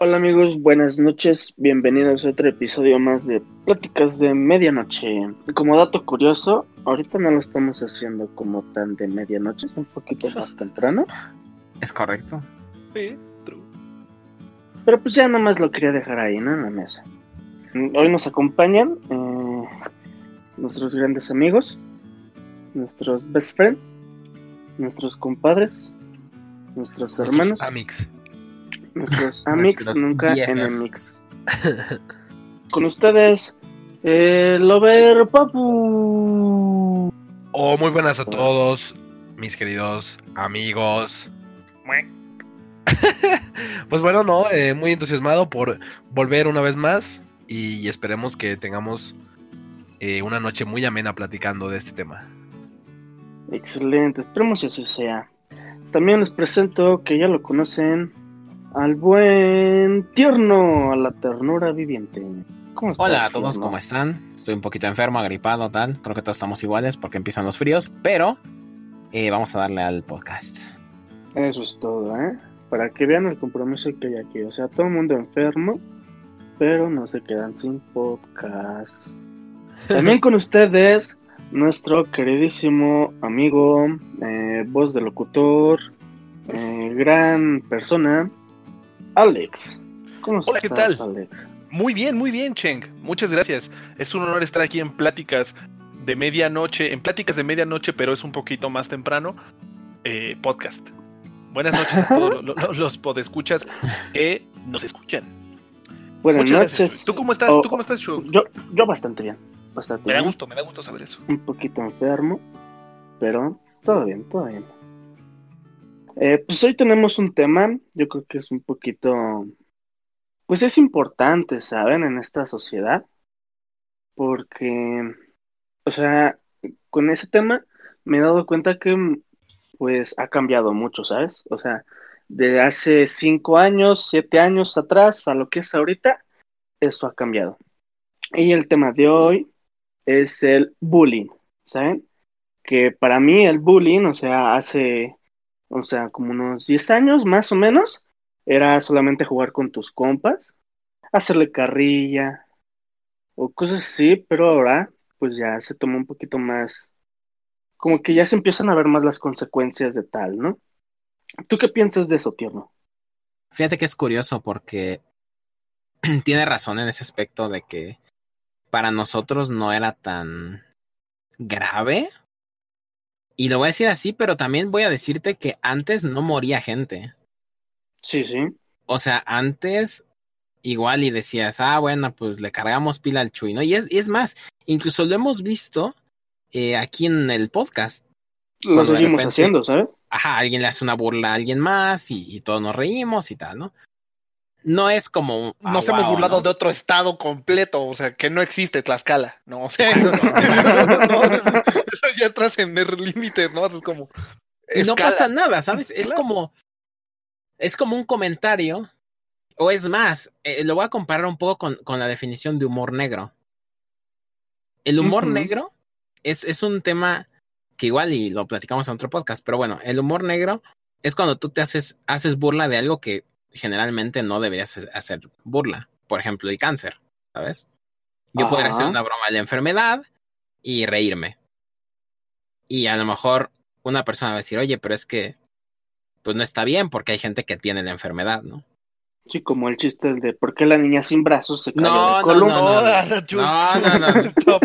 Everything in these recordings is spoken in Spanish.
Hola amigos, buenas noches, bienvenidos a otro episodio más de Pláticas de Medianoche. Como dato curioso, ahorita no lo estamos haciendo como tan de medianoche, es un poquito más temprano. Es correcto. Sí, true. Pero pues ya nomás lo quería dejar ahí, ¿no? En la mesa. Hoy nos acompañan eh, nuestros grandes amigos, nuestros best friends, nuestros compadres, nuestros hermanos, Amix. nuestros amigos Nuestros nunca enemigos. Con ustedes, el Lover Papu. Oh, muy buenas a todos, mis queridos amigos. pues bueno, no, eh, muy entusiasmado por volver una vez más y esperemos que tengamos eh, una noche muy amena platicando de este tema. Excelente, esperemos que así sea. También les presento que ya lo conocen al buen tierno, a la ternura viviente. ¿Cómo estás, Hola a todos, tierno? ¿cómo están? Estoy un poquito enfermo, agripado, tal. Creo que todos estamos iguales porque empiezan los fríos, pero eh, vamos a darle al podcast. Eso es todo, ¿eh? Para que vean el compromiso que hay aquí. O sea, todo el mundo enfermo, pero no se quedan sin podcast. También con ustedes, nuestro queridísimo amigo, eh, voz de locutor, eh, gran persona, Alex. ¿Cómo Hola, ¿qué tal? Alex? Muy bien, muy bien, Cheng. Muchas gracias. Es un honor estar aquí en Pláticas de Medianoche, en Pláticas de Medianoche, pero es un poquito más temprano, eh, podcast. Buenas noches a todos lo- lo- los podescuchas que nos escuchan. Buenas Muchas gracias. noches. ¿Tú cómo estás? Oh, ¿Tú cómo estás? Yo, yo bastante bien. Bastante Me da bien. gusto, me da gusto saber eso. un poquito enfermo, pero todo bien, todo bien. Eh, pues hoy tenemos un tema, yo creo que es un poquito, pues es importante, ¿saben? En esta sociedad, porque, o sea, con ese tema me he dado cuenta que, pues, ha cambiado mucho, ¿sabes? O sea, de hace cinco años, siete años atrás a lo que es ahorita, esto ha cambiado. Y el tema de hoy es el bullying, ¿saben? Que para mí el bullying, o sea, hace, o sea, como unos 10 años más o menos, era solamente jugar con tus compas, hacerle carrilla o cosas así, pero ahora pues ya se toma un poquito más, como que ya se empiezan a ver más las consecuencias de tal, ¿no? ¿Tú qué piensas de eso, tierno? Fíjate que es curioso porque tiene razón en ese aspecto de que para nosotros no era tan grave. Y lo voy a decir así, pero también voy a decirte que antes no moría gente. Sí, sí. O sea, antes igual y decías, ah, bueno, pues le cargamos pila al Chuy, ¿no? Y es, y es más, incluso lo hemos visto eh, aquí en el podcast. Lo seguimos repente- haciendo, ¿sabes? Ajá, alguien le hace una burla a alguien más y, y todos nos reímos y tal, ¿no? No es como... ah, Nos hemos wow, burlado ¿no? de otro estado completo, o sea, que no existe Tlaxcala, ¿no? O sea, no, eso ya trascender límites, ¿no? Es como... Y no pasa nada, ¿sabes? Es Claro. como. Es como un comentario. O es más, eh, lo voy a comparar un poco con, con la definición de humor negro. El humor negro es, es un tema que igual y lo platicamos en otro podcast, pero bueno, el humor negro es cuando tú te haces, haces burla de algo que generalmente no deberías hacer burla. Por ejemplo, el cáncer, ¿sabes? Yo podría hacer una broma de la enfermedad y reírme. Y a lo mejor una persona va a decir, oye, pero es que pues no está bien porque hay gente que tiene la enfermedad, ¿no? Sí, como el chiste de por qué la niña sin brazos se cayó No, de no, columna. no, no, No, no. Chuy. No, no, no, no. Stop.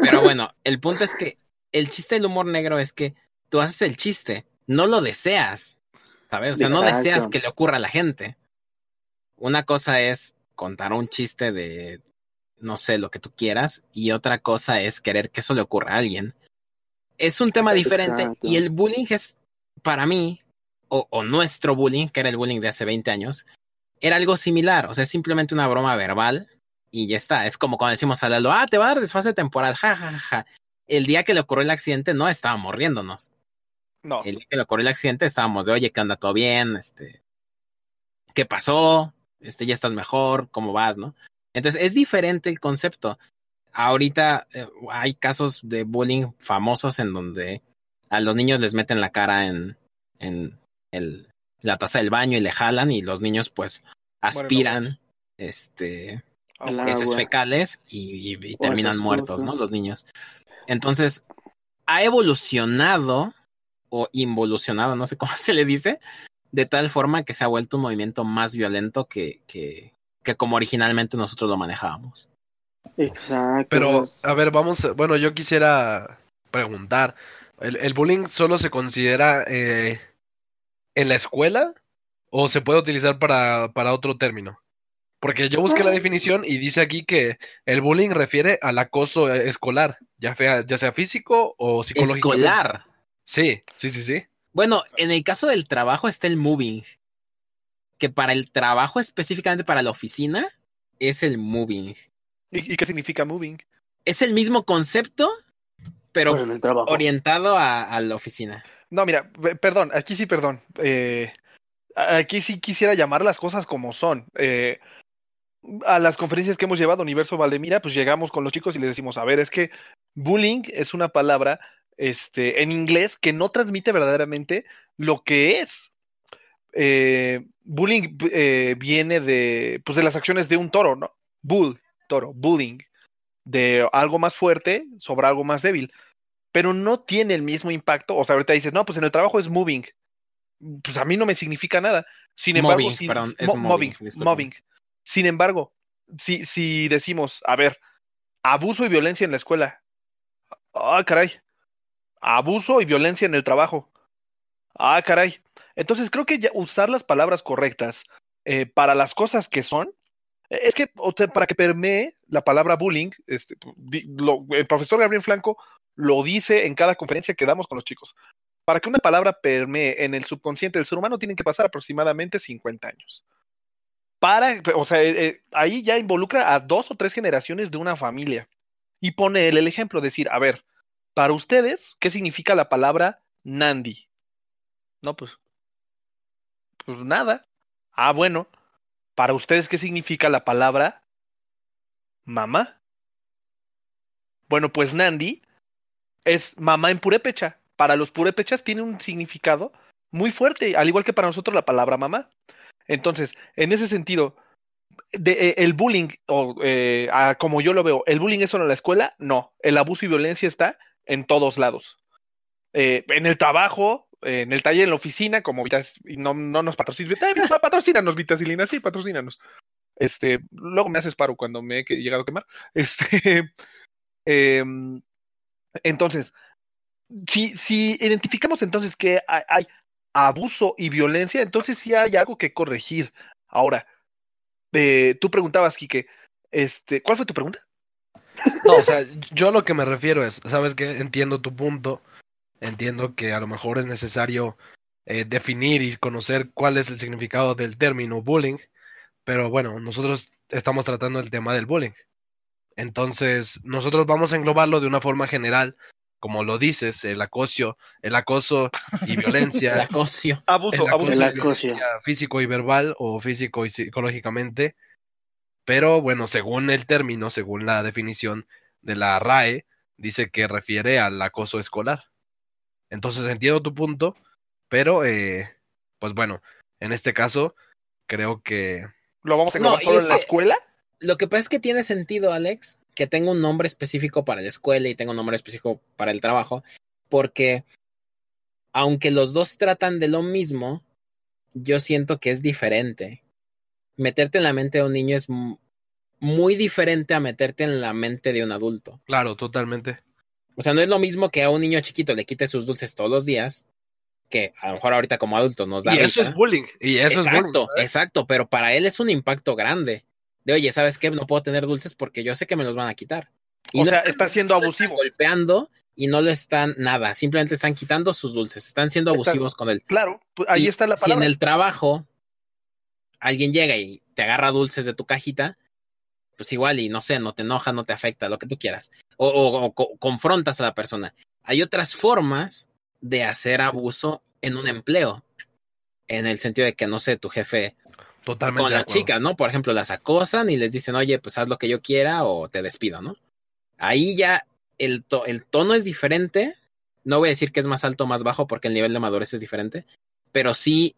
Pero bueno, el punto es que el chiste del humor negro es que tú haces el chiste, no lo deseas, ¿sabes? O sea, no deseas que le ocurra a la gente. Una cosa es contar un chiste de, no sé, lo que tú quieras, y otra cosa es querer que eso le ocurra a alguien. Es un tema Exacto, diferente y el bullying es, para mí, o, o nuestro bullying, que era el bullying de hace 20 años, era algo similar, o sea, es simplemente una broma verbal y ya está. Es como cuando decimos a Lalo, ah, te va a dar desfase temporal, ja, ja, ja, ja. El día que le ocurrió el accidente no estábamos riéndonos. No, El día que le ocurrió el accidente estábamos de, oye, ¿qué anda todo bien? Este, ¿qué pasó? Este, ya estás mejor, ¿cómo vas, no? Entonces, es diferente el concepto. Ahorita eh, hay casos de bullying famosos en donde a los niños les meten la cara en, en el la taza del baño y le jalan y los niños pues aspiran este heces fecales y, y- y terminan muertos, ¿no? Los niños. Entonces, ha evolucionado o involucionado, no sé cómo se le dice, de tal forma que se ha vuelto un movimiento más violento que, que, que como originalmente nosotros lo manejábamos. Exacto. Pero, a ver, vamos, bueno, yo quisiera preguntar, ¿el, el bullying solo se considera eh, en la escuela o se puede utilizar para, para otro término? Porque yo busqué la definición y dice aquí que el bullying refiere al acoso eh, escolar, ya sea, ya sea físico o psicológico. Escolar. Sí, sí, sí, sí. Bueno, en el caso del trabajo está el moving, que para el trabajo específicamente para la oficina es el moving. ¿Y, y qué significa moving? Es el mismo concepto, pero Bueno, en el trabajo. orientado a, a la oficina. No, mira, pe- perdón, aquí sí, perdón. Eh, aquí sí quisiera llamar las cosas como son. Eh, a las conferencias que hemos llevado a Universo Valdemira, pues llegamos con los chicos y les decimos, a ver, es que bullying es una palabra este, en inglés que no transmite verdaderamente lo que es. Eh, bullying eh, viene de, pues, de las acciones de un toro, ¿no? Bull, toro, bullying, de algo más fuerte sobre algo más débil pero no tiene el mismo impacto. O sea, ahorita dices, no, pues en el trabajo es moving. Pues a mí no me significa nada. Sin embargo, Mobbing, si- perdón, es mo- mobbing, mobbing. Sin embargo, si, si decimos, a ver, abuso y violencia en la escuela. Ah, caray. Abuso y violencia en el trabajo. Ah, caray. Entonces creo que ya usar las palabras correctas eh, para las cosas que son, eh, es que o sea, para que permee la palabra bullying, este, el profesor Gabriel Flanco lo dice en cada conferencia que damos con los chicos. Para que una palabra permee en el subconsciente del ser humano tienen que pasar aproximadamente 50 años. Para, o sea, eh, eh, ahí ya involucra a dos o tres generaciones de una familia. Y pone él el ejemplo, decir, a ver, para ustedes, ¿qué significa la palabra Nandi? No, pues, pues nada. Ah, bueno, para ustedes, ¿qué significa la palabra mamá? Bueno, pues Nandi es mamá en purépecha. Para los purépechas tiene un significado muy fuerte, al igual que para nosotros la palabra mamá. Entonces, en ese sentido, de, eh, el bullying, o eh, ah, como yo lo veo, ¿el bullying es solo en la escuela? No, el abuso y violencia está en todos lados. Eh, en el trabajo, eh, en el taller, en la oficina, como y no, no nos patrocinan, patrocínanos, Vitacilina, sí, patrocínanos. Este, luego me haces paro cuando me he llegado a quemar. Este, em, entonces, si, si identificamos entonces que hay, hay abuso y violencia, entonces sí hay algo que corregir. Ahora, eh, tú preguntabas, Quique, este, ¿cuál fue tu pregunta? No, o sea, yo a lo que me refiero es, sabes que entiendo tu punto, entiendo que a lo mejor es necesario eh, definir y conocer cuál es el significado del término bullying, pero bueno, nosotros estamos tratando el tema del bullying. Entonces, nosotros vamos a englobarlo de una forma general, como lo dices, el acoso, el acoso y El violencia. Abuso, el abuso. acoso El y acoso. violencia físico y verbal o físico y psicológicamente. Pero bueno, según el término, según la definición de la RAE, dice que refiere al acoso escolar. Entonces entiendo tu punto, pero eh, pues bueno, en este caso creo que ¿Lo vamos a No, englobar y solo en la escuela? Lo que pasa es que tiene sentido, Alex, que tenga un nombre específico para la escuela y tenga un nombre específico para el trabajo, porque aunque los dos tratan de lo mismo, yo siento que es diferente. Meterte en la mente de un niño es mu- muy diferente a meterte en la mente de un adulto. claro, totalmente. O sea, no es lo mismo que a un niño chiquito le quites sus dulces todos los días, que a lo mejor ahorita como adultos nos da Y eso es bullying, y eso es exacto, bullying. ¿sabes? exacto, pero para él es un impacto grande. De oye, ¿sabes qué? No puedo tener dulces porque yo sé que me los van a quitar. O sea, están- está siendo no lo están abusivo. golpeando y no le están nada, simplemente están quitando sus dulces, están siendo Estás- abusivos con él. Claro, pues ahí Y está la Si en palabra. el trabajo alguien llega y te agarra dulces de tu cajita, pues igual y no sé, no te enoja, no te afecta, lo que tú quieras. O, o- o co- confrontas a la persona. Hay otras formas de hacer abuso en un empleo. En el sentido de que, no sé, tu jefe Totalmente. con las chicas, ¿no? Por ejemplo, las acosan y les dicen, oye, pues haz lo que yo quiera o te despido, ¿no? Ahí ya el, to- el tono es diferente. No voy a decir que es más alto o más bajo porque el nivel de madurez es diferente, pero sí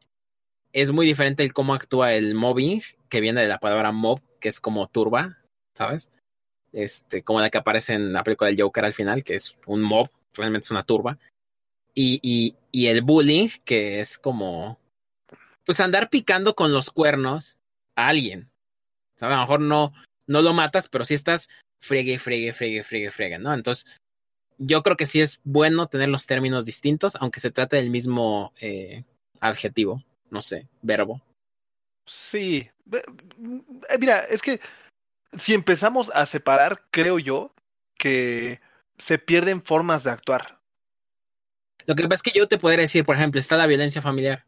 es muy diferente el cómo actúa el mobbing, que viene de la palabra mob, que es como turba, ¿sabes? Este, como la que aparece en la película del Joker al final, que es un mob, realmente es una turba. Y, y, y el bullying, que es como, pues andar picando con los cuernos a alguien. ¿Sabes? A lo mejor no, no lo matas, pero sí estás friegue, friegue, friegue, friegue, friegue, ¿no? Entonces, yo creo que sí es bueno tener los términos distintos, aunque se trate del mismo eh, adjetivo, no sé, verbo. Sí. Eh, mira, es que si empezamos a separar, creo yo que se pierden formas de actuar. Lo que pasa es que yo te podría decir, por ejemplo, está la violencia familiar.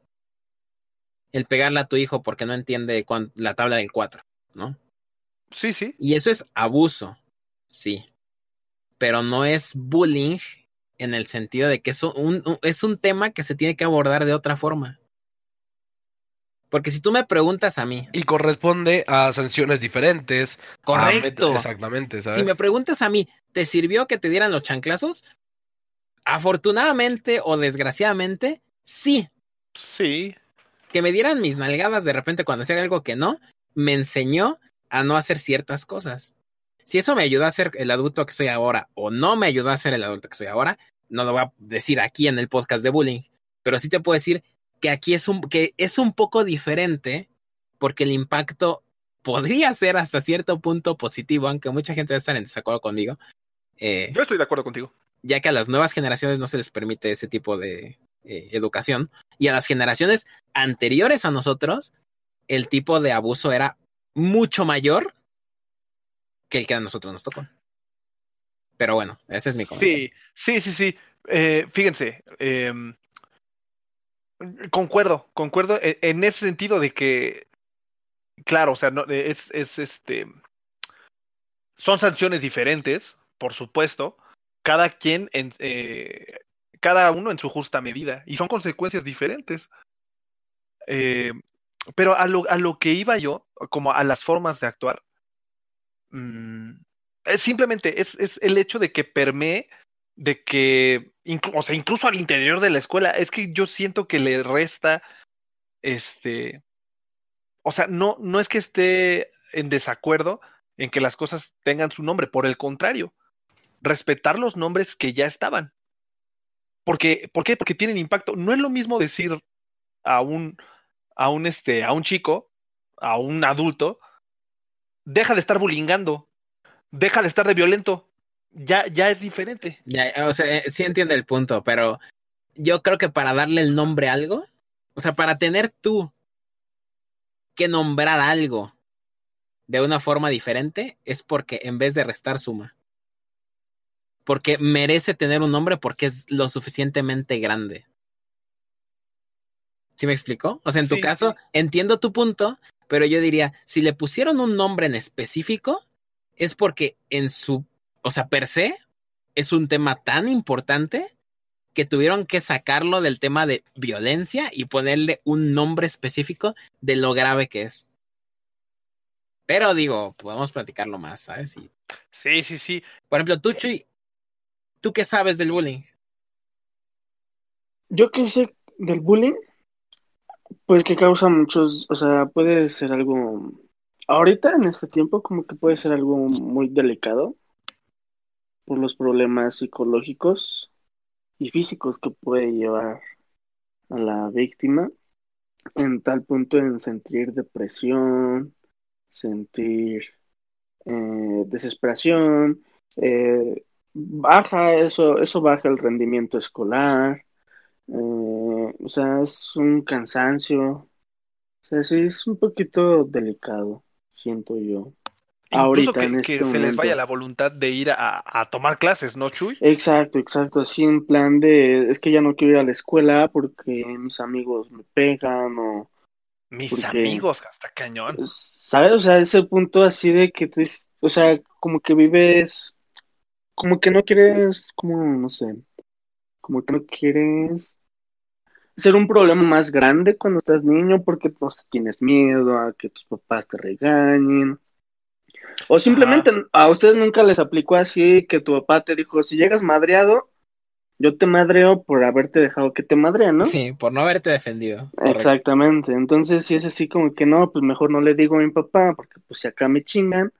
El pegarle a tu hijo porque no entiende la tabla del 4, ¿no? Sí, sí. Y eso es abuso, sí. Pero no es bullying en el sentido de que es un, es un tema que se tiene que abordar de otra forma. Porque si tú me preguntas a mí. Y corresponde a sanciones diferentes. Correcto. exactamente, ¿sabes? Si me preguntas a mí, ¿te sirvió que te dieran los chanclazos? Afortunadamente o desgraciadamente, sí. Sí. Que me dieran mis nalgadas de repente cuando hacía algo que no, me enseñó a no hacer ciertas cosas. Si eso me ayudó a ser el adulto que soy ahora o no me ayudó a ser el adulto que soy ahora, no lo voy a decir aquí en el podcast de bullying, pero sí te puedo decir que aquí es un, que es un poco diferente porque el impacto podría ser hasta cierto punto positivo, aunque mucha gente va a estar en desacuerdo conmigo. Eh, Yo estoy de acuerdo contigo. Ya que a las nuevas generaciones no se les permite ese tipo de eh, educación y a las generaciones anteriores a nosotros, el tipo de abuso era mucho mayor que el que a nosotros nos tocó. Pero bueno, ese es mi comentario. Sí, sí, sí, sí. Eh, fíjense, eh, Concuerdo, concuerdo e, en ese sentido de que, claro, o sea, no, es, es este, son sanciones diferentes, por supuesto, cada quien, en, eh, cada uno en su justa medida, y son consecuencias diferentes. Eh, pero a lo, a lo que iba yo, como a las formas de actuar, mmm, es simplemente es, es el hecho de que permee de que, o sea, incluso al interior de la escuela, es que yo siento que le resta, este, o sea, no, no es que esté en desacuerdo en que las cosas tengan su nombre, por el contrario, respetar los nombres que ya estaban. Porque, ¿Por qué? Porque tienen impacto. No es lo mismo decir a un, a un, este, a un chico, a un adulto, deja de estar bullyingando, deja de estar de violento, ya, ya es diferente. Ya, o sea, eh, sí entiende el punto, pero yo creo que para darle el nombre a algo, o sea, para tener tú que nombrar algo de una forma diferente, es porque en vez de restar suma. Porque merece tener un nombre porque es lo suficientemente grande. ¿Sí me explicó? O sea, en tu caso, entiendo tu punto, pero yo diría, si le pusieron un nombre en específico, es porque en su o sea, per se, es un tema tan importante que tuvieron que sacarlo del tema de violencia y ponerle un nombre específico de lo grave que es. Pero digo, podemos platicarlo más, ¿sabes? Sí, sí, sí. Por ejemplo, tú, Chuy, ¿tú qué sabes del bullying? Yo qué sé del bullying, pues que causa muchos, o sea, puede ser algo, ahorita en este tiempo como que puede ser algo muy delicado, por los problemas psicológicos y físicos que puede llevar a la víctima en tal punto en sentir depresión, sentir eh, desesperación, eh, baja eso, eso baja el rendimiento escolar, eh, o sea, es un cansancio, o sea, sí es un poquito delicado, siento yo. Incluso que, este se les vaya la voluntad de ir a, tomar clases, ¿no, Chuy? Exacto, exacto. Así en plan de, es que ya no quiero ir a la escuela porque mis amigos me pegan o... Mis amigos, hasta cañón. ¿Sabes? O sea, ese punto así de que tú, o sea, como que vives, como que no quieres, como, no sé, como que no quieres ser un problema más grande cuando estás niño porque pues, tienes miedo a que tus papás te regañen o simplemente a ustedes nunca les aplicó así que tu papá te dijo, si llegas madreado, yo te madreo por haberte dejado que te madreen, ¿no? Sí, por no haberte defendido. Correcto. Exactamente. Entonces, si es así como que no, pues mejor no le digo a mi papá, porque pues si acá me chingan,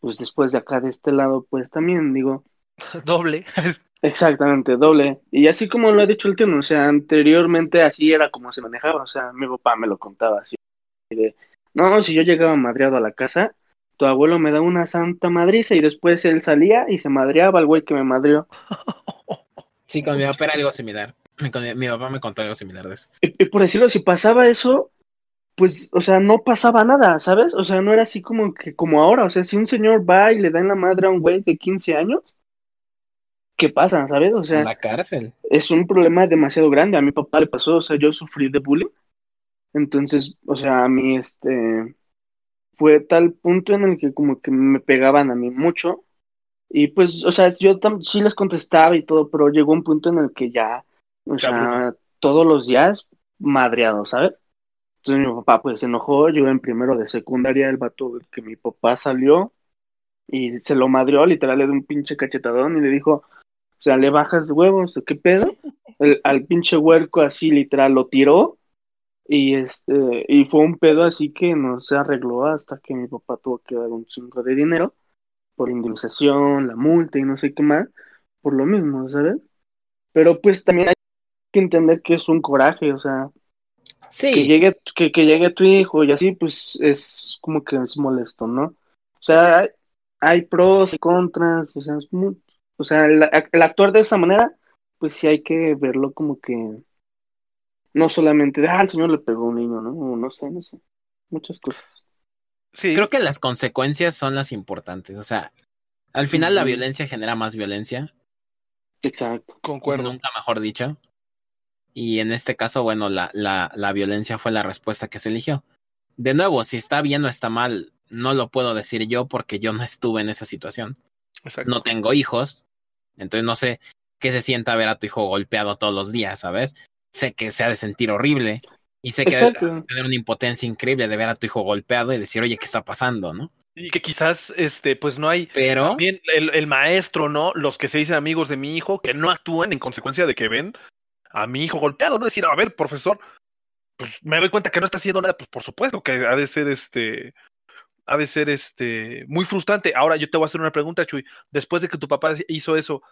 pues después de acá de este lado, pues también digo, Doble. exactamente, doble. Y así como lo ha dicho el tío, o sea, anteriormente así era como se manejaba, o sea, mi papá me lo contaba así, de, no, si yo llegaba madreado a la casa, tu abuelo me da una santa madriza y después él salía y se madreaba al güey que me madrió. Sí, con mi papá era algo similar. Mi, mi papá me contó algo similar de eso. Y, y por decirlo, si pasaba eso, pues, o sea, no pasaba nada, ¿sabes? O sea, no era así como que, como ahora, o sea, si un señor va y le da en la madre a un güey de 15 años, ¿qué pasa, sabes? O sea, la cárcel. es un problema demasiado grande. A mi papá le pasó, o sea, yo sufrí de bullying. Entonces, o sea, a mí, este, fue tal punto en el que como que me pegaban a mí mucho. Y pues, o sea, yo sí les contestaba y todo, pero llegó un punto en el que ya, o Ya sea, todos los días madreado, ¿sabes? Entonces mi papá pues se enojó, yo en primero de secundaria, el vato que mi papá salió y se lo madreó, literal le dio un pinche cachetadón y le dijo, o sea, le bajas de huevos, ¿qué pedo? El- al pinche huerco así literal lo tiró y este y fue un pedo así que no se arregló hasta que mi papá tuvo que dar un chingo de dinero por indemnización, la multa y no sé qué más, por lo mismo, ¿sabes? Pero pues también hay que entender que es un coraje, o sea, que Sí, llegue, que, que llegue tu hijo y así, pues es como que es molesto, ¿no? O sea, hay, hay pros y contras, o sea, es muy, o sea, el, el actuar de esa manera, pues sí hay que verlo como que no solamente de, ah, el señor le pegó a un niño, ¿no? No sé, no sé, muchas cosas. Sí, creo que las consecuencias son las importantes. O sea, al final la violencia genera más violencia. Exacto. concuerdo. Nunca mejor dicho. Y en este caso, bueno, la, la, la violencia fue la respuesta que se eligió. De nuevo, si está bien o está mal, no lo puedo decir yo porque yo no estuve en esa situación. Exacto. No tengo hijos, entonces no sé qué se sienta ver a tu hijo golpeado todos los días, ¿sabes? Sé que se ha de sentir horrible y sé que debe Exacto. tener una impotencia increíble de ver a tu hijo golpeado y decir, oye, ¿qué está pasando, no? Y que quizás, este, pues no hay. Pero También el, el maestro, ¿no? Los que se dicen amigos de mi hijo, que no actúan en consecuencia de que ven a mi hijo golpeado, ¿no? Decir, a ver, profesor, pues me doy cuenta que no está haciendo nada, pues por supuesto que ha de ser este. Ha de ser este muy frustrante. Ahora yo te voy a hacer una pregunta, Chuy. Después de que tu papá hizo eso,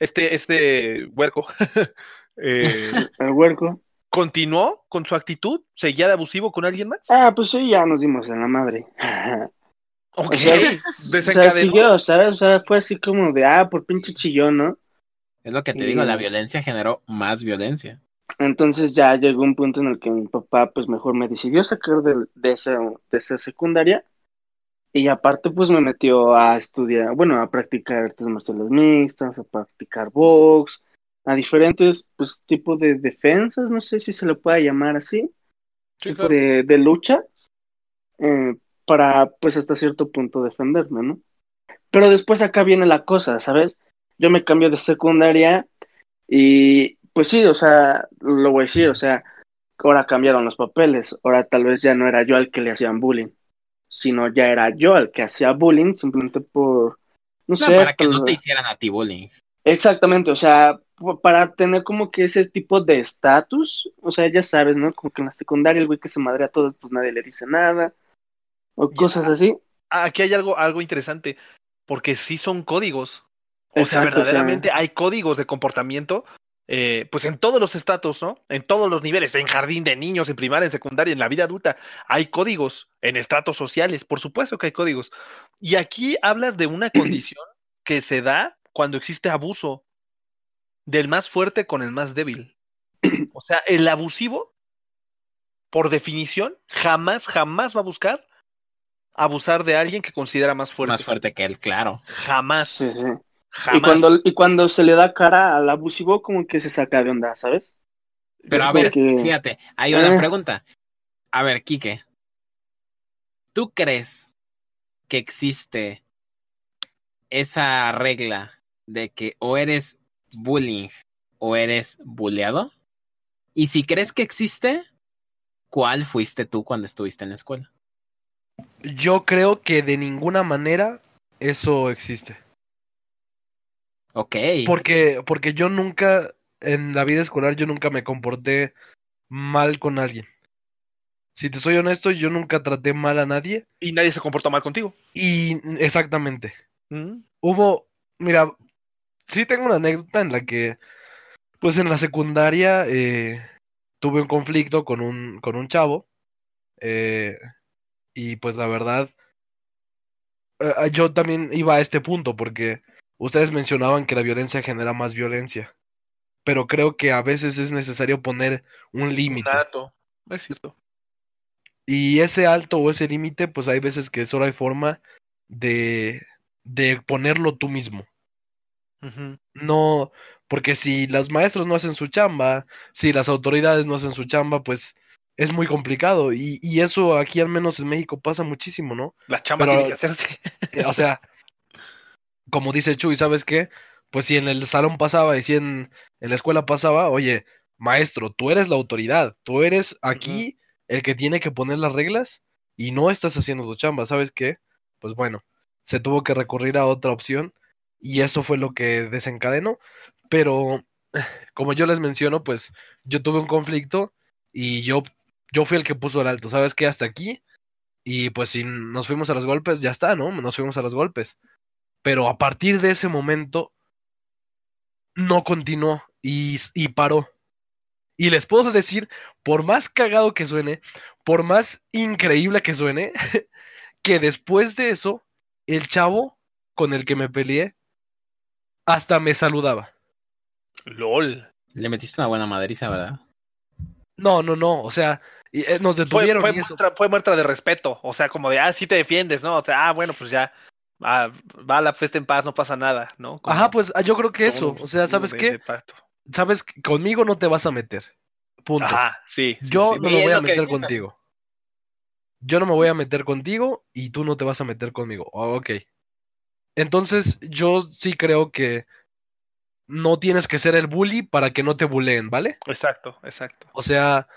este, este huerco, eh, El huerco. ¿continuó con su actitud? ¿Seguía de abusivo con alguien más? Ah, pues sí, ya nos dimos en la madre. Ok, O sea, o sea, desencadenó. siguió, ¿sabes? O sea, fue así como de, ah, por pinche chillón, ¿no? es lo que te Y- digo, la violencia generó más violencia. Entonces ya llegó un punto en el que mi papá, pues mejor me decidió sacar de, de esa, de esa secundaria. Y aparte, pues me metió a estudiar, bueno, a practicar artes marciales mixtas, a practicar box, a diferentes, pues, tipos de defensas, no sé si se le puede llamar así, Sí, tipo claro. de, de lucha, eh, para, pues, hasta cierto punto defenderme, ¿no? Pero después acá viene la cosa, ¿sabes? Yo me cambio de secundaria y, pues sí, o sea, lo voy a decir, o sea, ahora cambiaron los papeles, ahora tal vez ya no era yo al que le hacían bullying, sino ya era yo el que hacía bullying simplemente por, no, No, sé, para que por- no te hicieran a ti bullying. exactamente, o sea, para tener como que ese tipo de estatus, o sea, ya sabes, ¿no? Como que en la secundaria el güey que se madre a todos, pues nadie le dice nada, o Ya. cosas así. Aquí hay algo, algo interesante, porque sí son códigos. O sea, Exacto, o sea, verdaderamente hay códigos de comportamiento, eh, pues en todos los estatus, ¿no? En todos los niveles, en jardín de niños, en primaria, en secundaria, en la vida adulta, hay códigos, en estratos sociales, por supuesto que hay códigos. Y aquí hablas de una condición que se da cuando existe abuso del más fuerte con el más débil. O sea, el abusivo, por definición, jamás, jamás va a buscar abusar de alguien que considera más fuerte. Más fuerte que él, claro. Jamás. sí, Y cuando, y cuando se le da cara al abusivo, como que se saca de onda, ¿sabes? Pero Es a ver, fíjate, hay una Eh. pregunta. A ver, Quique, ¿tú crees que existe esa regla de que o eres bullying o eres bulleado? Y si crees que existe, ¿cuál fuiste tú cuando estuviste en la escuela? Yo creo que de ninguna manera eso existe. Ok. Porque, porque yo nunca, en la vida escolar, yo nunca me comporté mal con alguien. Si te soy honesto, yo nunca traté mal a nadie. Y nadie se comportó mal contigo. Y exactamente. Mm. Hubo, mira, sí tengo una anécdota en la que, pues en la secundaria, eh, tuve un conflicto con un, con un chavo. eh, y pues la verdad, eh, yo también iba a este punto porque ustedes mencionaban que la violencia genera más violencia. Pero creo que a veces es necesario poner un límite. Un dato. Es cierto. Y ese alto o ese límite, pues hay veces que solo hay forma de, de ponerlo tú mismo. No, porque si los maestros no hacen su chamba, si las autoridades no hacen su chamba, pues es muy complicado. Y, y eso aquí al menos en México pasa muchísimo, ¿no? La chamba Pero- tiene que hacerse. Eh, O sea, como dice Chuy, ¿sabes qué? Pues si en el salón pasaba y si en, en la escuela pasaba, oye, maestro, tú eres la autoridad, tú eres aquí el que tiene que poner las reglas y no estás haciendo tu chamba, ¿sabes qué? Pues bueno, se tuvo que recurrir a otra opción y eso fue lo que desencadenó, pero como yo les menciono, pues yo tuve un conflicto y yo, yo fui el que puso el alto, ¿sabes qué? Hasta aquí y pues si nos fuimos a los golpes, ya está, ¿no? Nos fuimos a los golpes. Pero a partir de ese momento, no continuó y, y paró. Y les puedo decir, por más cagado que suene, por más increíble que suene, que después de eso, el chavo con el que me peleé, hasta me saludaba. LOL. Le metiste una buena maderiza, ¿verdad? No, no, no, o sea, y, eh, nos Fue, detuvieron fue y eso. muestra, fue muestra de respeto. O sea, como de, ah, sí te defiendes, ¿no? O sea, ah, bueno, pues ya. Ah, va a la fiesta en paz, no pasa nada, ¿no? Como- Ajá, pues ah, yo creo que eso, un o sea, ¿sabes qué? Sabes que conmigo no te vas a meter. Punto. Ajá, sí. sí, Yo sí. no me voy a meter contigo. Yo no me voy a meter contigo y tú no te vas a meter conmigo. Oh, ok. Entonces, yo sí creo que no tienes que ser el bully para que no te buleen, ¿vale? Exacto, exacto. O sea,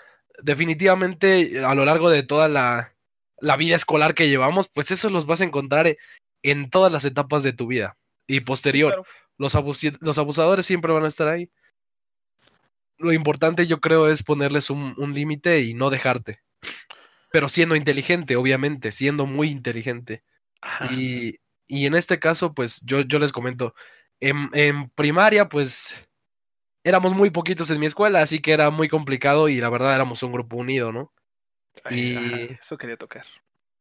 definitivamente a lo largo de toda la, la vida escolar que llevamos, pues eso los vas a encontrar e- en todas las etapas de tu vida. Y posterior, Claro. los, abusi- los abusadores siempre van a estar ahí. Lo importante yo creo es ponerles un, un límite y no dejarte. Pero siendo inteligente, obviamente, siendo muy inteligente. Y, y en este caso, pues yo, yo les comento, en, en primaria, pues éramos muy poquitos en mi escuela, así que era muy complicado y la verdad éramos un grupo unido, ¿no? Ay, y- ajá, Eso quería tocar.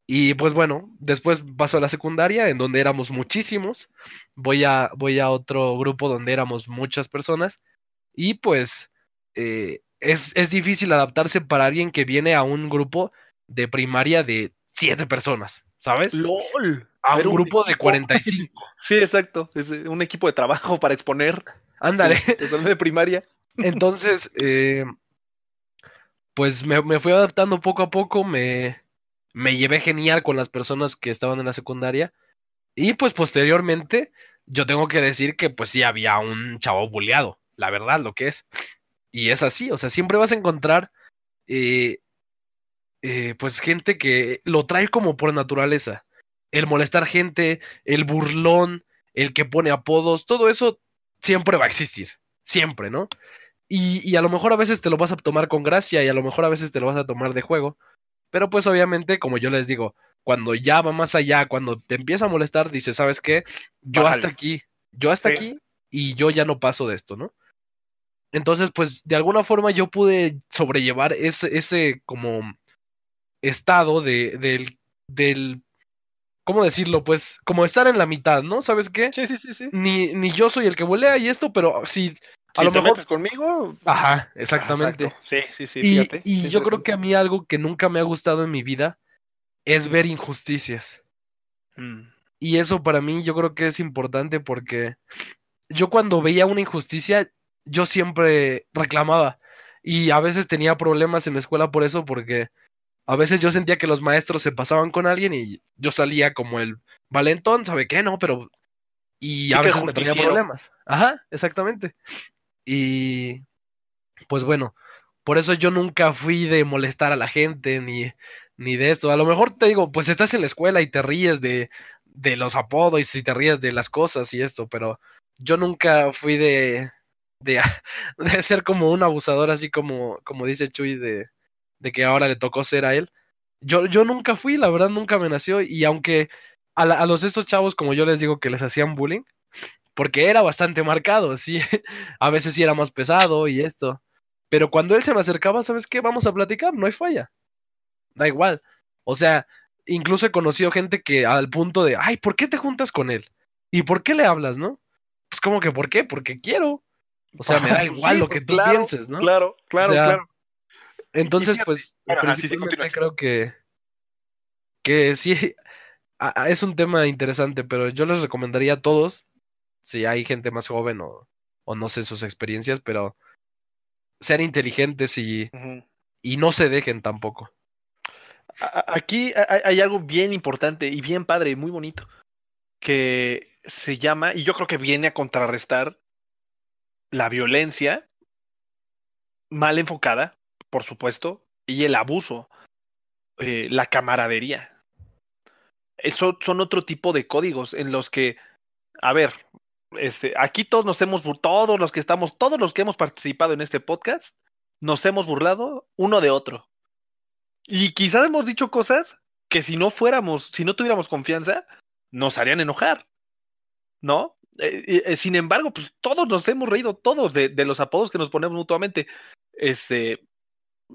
Y pues bueno, después pasó a la secundaria, en donde éramos muchísimos. Voy a, voy a otro grupo donde éramos muchas personas. Y pues eh, es, es difícil adaptarse para alguien que viene a un grupo de primaria de siete personas, ¿sabes? LOL. A Era un grupo de equipo. 45. Sí, exacto. Es eh, un equipo de trabajo para exponer. Ándale. De primaria. Entonces, eh, pues me, me fui adaptando poco a poco, me, me llevé genial con las personas que estaban en la secundaria y pues posteriormente yo tengo que decir que pues sí había un chavo bulleado, la verdad, lo que es. Y es así, o sea, siempre vas a encontrar eh, eh, pues gente que lo trae como por naturaleza. El molestar gente, el burlón, el que pone apodos, todo eso siempre va a existir, siempre, ¿no? Y, y a lo mejor a veces te lo vas a tomar con gracia y a lo mejor a veces te lo vas a tomar de juego. Pero pues obviamente, como yo les digo, cuando ya va más allá, cuando te empieza a molestar, dices, ¿sabes qué? Yo Bájale. hasta aquí, yo hasta Sí. aquí y yo ya no paso de esto, ¿no? Entonces, pues de alguna forma yo pude sobrellevar ese, ese como estado de, del, del, ¿cómo decirlo? Pues como estar en la mitad, ¿no? ¿Sabes qué? Sí, sí, sí, sí. Ni, ni yo soy el que volea y esto, pero sí, a Si lo te mejor... metes conmigo. Ajá, exactamente. Exacto. Sí, sí, sí. y fíjate. y yo creo que a mí algo que nunca me ha gustado en mi vida es ver injusticias. Mm. Y eso para mí yo creo que es importante porque yo cuando veía una injusticia, yo siempre reclamaba. Y a veces tenía problemas en la escuela por eso, porque a veces yo sentía que los maestros se pasaban con alguien y yo salía como el valentón, ¿sabe qué? No, pero... Y a veces me justiciero. problemas. Ajá, exactamente. Y pues bueno, por eso yo nunca fui de molestar a la gente ni, ni de esto. A lo mejor te digo, pues estás en la escuela y te ríes de, de los apodos y te ríes de las cosas y esto, pero yo nunca fui de, de, ser como un abusador, así como, como dice Chuy, de, de que ahora le tocó ser a él. Yo, yo nunca fui, la verdad nunca me nació, y aunque a, a los estos chavos, como yo les digo, que les hacían bullying, porque era bastante marcado, sí, a veces sí era más pesado y esto, pero cuando él se me acercaba, ¿sabes qué? Vamos a platicar, no hay falla, da igual, o sea, incluso he conocido gente que al punto de, ay, ¿por qué te juntas con él? ¿Y por qué le hablas, no? Pues como que, ¿por qué? Porque quiero. O sea, me da igual Sí, lo pues, que tú claro, pienses, ¿no? Claro, claro, O sea, claro. Entonces, pues, bueno, sí, sí, principalmente continúa. creo que, que sí, a- a- es un tema interesante, pero yo les recomendaría a todos, si hay gente más joven o, o no sé sus experiencias, pero sean inteligentes y, y no se dejen tampoco. Aquí hay, algo bien importante y bien padre, muy bonito, que se llama, y yo creo que viene a contrarrestar la violencia mal enfocada, por supuesto, y el abuso, eh, la camaradería. Eso son otro tipo de códigos en los que, a ver, este, aquí todos nos hemos, todos los que estamos, todos los que hemos participado en este podcast, nos hemos burlado uno de otro. Y quizás hemos dicho cosas que si no fuéramos, si no tuviéramos confianza, nos harían enojar. ¿No? Eh, eh, sin embargo, pues todos nos hemos reído, todos, de, los apodos que nos ponemos mutuamente. Este,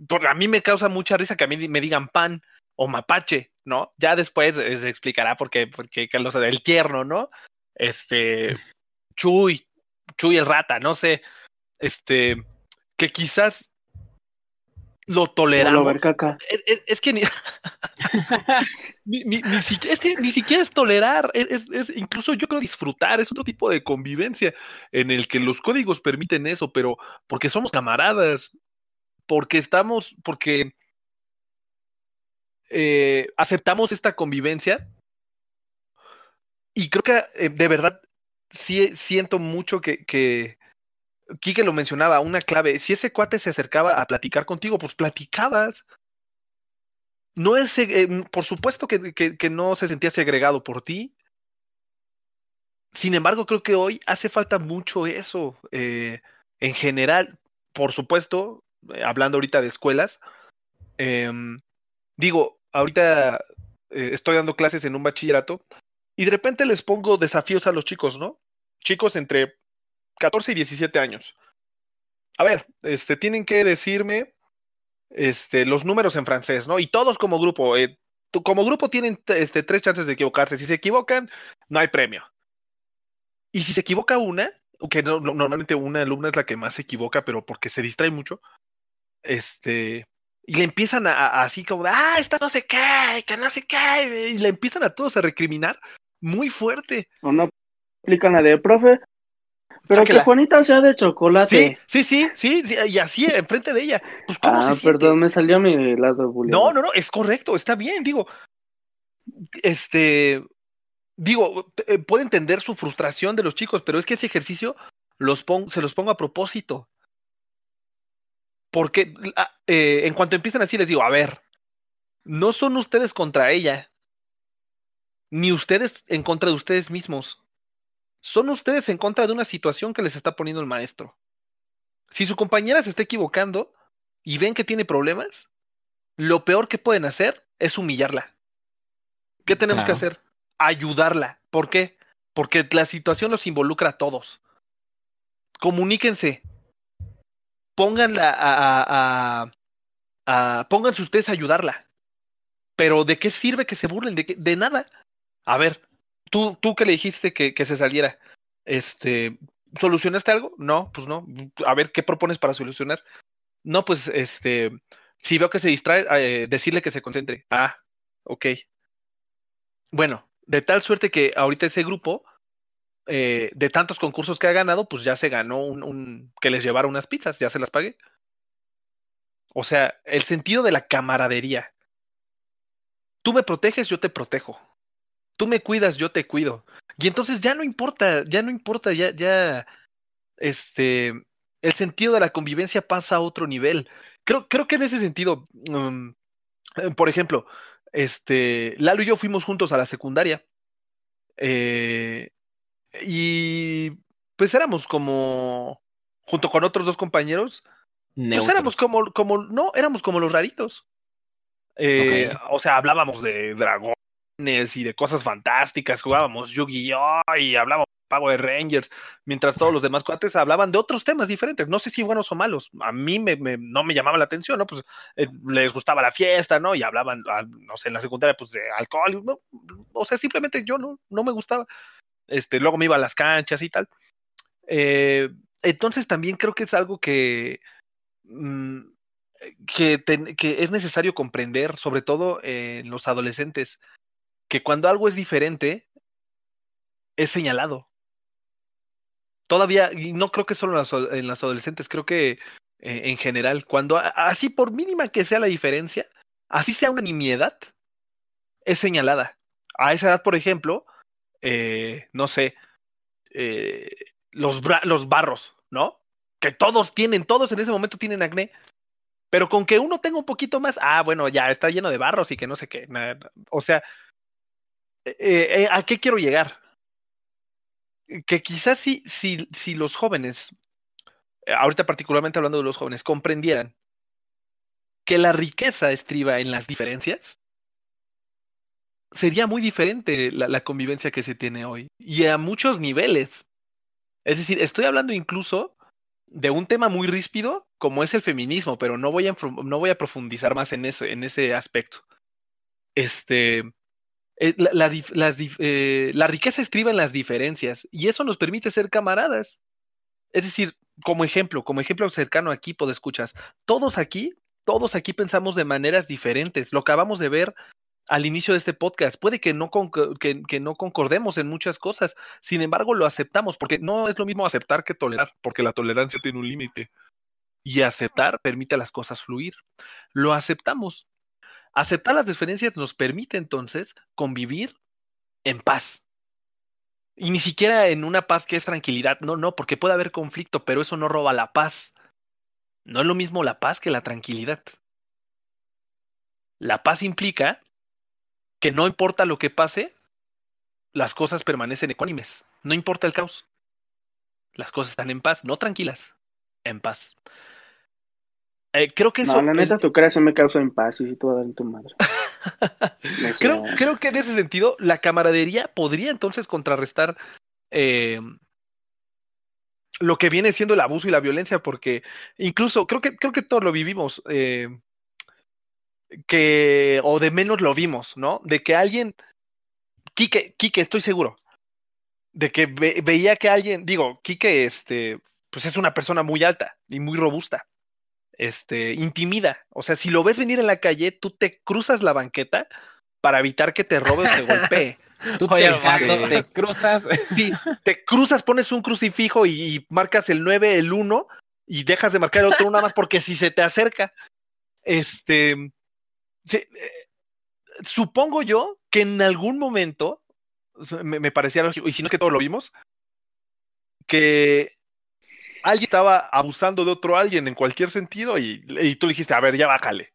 por, a mí me causa mucha risa que a mí me digan pan o mapache, ¿no? Ya después eh, se explicará porque, porque Carlos el tierno, ¿no? Este, Chuy, Chuy el rata, no sé. Este, que quizás lo toleramos. ver caca. Es, es- es que ni, ni, ni- ni siquiera, es que ni siquiera es tolerar, es incluso yo creo disfrutar, es otro tipo de convivencia en el que los códigos permiten eso, pero porque somos camaradas, porque estamos, porque eh, aceptamos esta convivencia y creo que eh, de verdad sí siento mucho que, que lo mencionaba, una clave, si ese cuate se acercaba a platicar contigo, pues platicabas. No es, eh, por supuesto que, no se sentía segregado por ti. Sin embargo, creo que hoy hace falta mucho eso. eh, en general, por supuesto, eh, hablando ahorita de escuelas, em, digo, ahorita estoy dando clases en un bachillerato y de repente les pongo desafíos a los chicos, ¿no? Chicos entre 14 y 17 años. A ver, este, tienen que decirme este, los números en francés, ¿no? Y todos como grupo, eh, como grupo tienen este, tres chances de equivocarse. Si se equivocan, no hay premio. Y si se equivoca una, que no- no- normalmente una alumna es la que más se equivoca, pero porque se distrae mucho, este, y le empiezan a, así como, ah, esta no sé qué, que no sé qué, y le empiezan a todos a recriminar muy fuerte. O no aplican la de profe. Pero Sáquela. que Juanita sea de chocolate. sí, sí, sí, sí, y así enfrente de ella. Pues, ¿cómo ah, se perdón, me salió mi lado bullying. No, no, no, es correcto, está bien, digo. Este, digo, eh, puedo entender su frustración de los chicos, pero es que ese ejercicio los pon- se los pongo a propósito. Porque ah, eh, en cuanto empiezan así, les digo, a ver, no son ustedes contra ella, ni ustedes en contra de ustedes mismos. Son ustedes en contra de una situación que les está poniendo el maestro. Si su compañera se está equivocando y ven que tiene problemas, lo peor que pueden hacer es humillarla. ¿Qué tenemos que hacer? Ayudarla. ¿Por qué? Porque la situación los involucra a todos. Comuníquense. Pónganla a, a- a- a- pónganse ustedes a ayudarla. Pero ¿de qué sirve que se burlen? De, qué- de nada. A ver, tú, tú que le dijiste que, que se saliera, este, ¿solucionaste algo? No, pues no. A ver, ¿qué propones para solucionar? No, pues, este, si veo que se distrae, eh, decirle que se concentre. Ah, ok. Bueno, de tal suerte que ahorita ese grupo, eh, de tantos concursos que ha ganado, pues ya se ganó un, un que les llevara unas pizzas, ya se las pagué. O sea, el sentido de la camaradería. Tú me proteges, yo te protejo. Tú me cuidas, yo te cuido. Y entonces ya no importa, ya no importa, ya, ya, este, el sentido de la convivencia pasa a otro nivel. Creo, creo que en ese sentido, um, eh, por ejemplo, este, Lalo y yo fuimos juntos a la secundaria Eh, y pues éramos como, junto con otros dos compañeros, pues Neutros. éramos como, como, no, éramos como los raritos. Eh, O sea, hablábamos de dragones y de cosas fantásticas, jugábamos Yu-Gi-Oh! y hablábamos Power Rangers, mientras todos los demás cuates hablaban de otros temas diferentes, no sé si buenos o malos, a mí me, no me llamaba la atención, ¿no? Pues eh, les gustaba la fiesta, ¿no? Y hablaban, ah, no sé, en la secundaria, pues de alcohol, no, o sea, simplemente yo no, no me gustaba. Este, luego me iba a las canchas y tal. Eh, entonces también creo que es algo que, mm, que, que es necesario comprender, sobre todo en los adolescentes, que cuando algo es diferente, es señalado. Todavía, y no creo que solo en las, en las adolescentes, creo que eh, en general, cuando así por mínima que sea la diferencia, así sea una nimiedad, es señalada. A esa edad, por ejemplo, eh, no sé, eh, los, los barros, ¿no? Que todos tienen, todos en ese momento tienen acné. Pero con que uno tenga un poquito más, ah, bueno, ya está lleno de barros y que no sé qué. O sea, eh, eh, ¿a qué quiero llegar? Que quizás si, si, si los jóvenes, eh, ahorita particularmente hablando de los jóvenes, comprendieran que la riqueza estriba en las diferencias, sería muy diferente la, la convivencia que se tiene hoy. Y a muchos niveles. Es decir, estoy hablando incluso de un tema muy ríspido como es el feminismo, pero no voy a, no voy a profundizar más en, eso, en ese aspecto. Este, eh, eh, la riqueza estriba en las diferencias y eso nos permite ser camaradas. Es decir, como ejemplo, como ejemplo cercano aquí, pues escuchas, todos aquí, todos aquí pensamos de maneras diferentes. Lo acabamos de ver al inicio de este podcast. Puede que no, que, que no concordemos en muchas cosas, sin embargo lo aceptamos, porque no es lo mismo aceptar que tolerar, porque la tolerancia tiene un límite. Y aceptar permite a las cosas fluir. Lo aceptamos. Aceptar las diferencias nos permite entonces convivir en paz. Y ni siquiera en una paz que es tranquilidad, no, no, porque puede haber conflicto, pero eso no roba la paz. No es lo mismo la paz que la tranquilidad. La paz implica que no importa lo que pase, las cosas permanecen ecuánimes. No importa el caos. Las cosas están en paz, no tranquilas, en paz. Eh, creo que eso. No, la neta, tu creación me causa impaz y si tú vas a dar en tu madre. Creo, creo que en ese sentido la camaradería podría entonces contrarrestar eh, lo que viene siendo el abuso y la violencia, porque incluso creo que creo que todos lo vivimos, eh, que o de menos lo vimos, ¿no? De que alguien, Quique, Quique, estoy seguro, de que ve- veía que alguien, digo, Quique, este, pues es una persona muy alta y muy robusta este, intimida. O sea, si lo ves venir en la calle, tú te cruzas la banqueta para evitar que te robe o te golpee. Tú Oye, te, cruzas. Sí, te cruzas, pones un crucifijo y, y marcas el 9, el 1 y dejas de marcar el otro una más porque si se te acerca, este, se- eh, supongo yo que en algún momento, me, me parecía lógico, y si no es que todos lo vimos, que alguien estaba abusando de otro alguien en cualquier sentido y, tú le dijiste, a ver, ya bájale.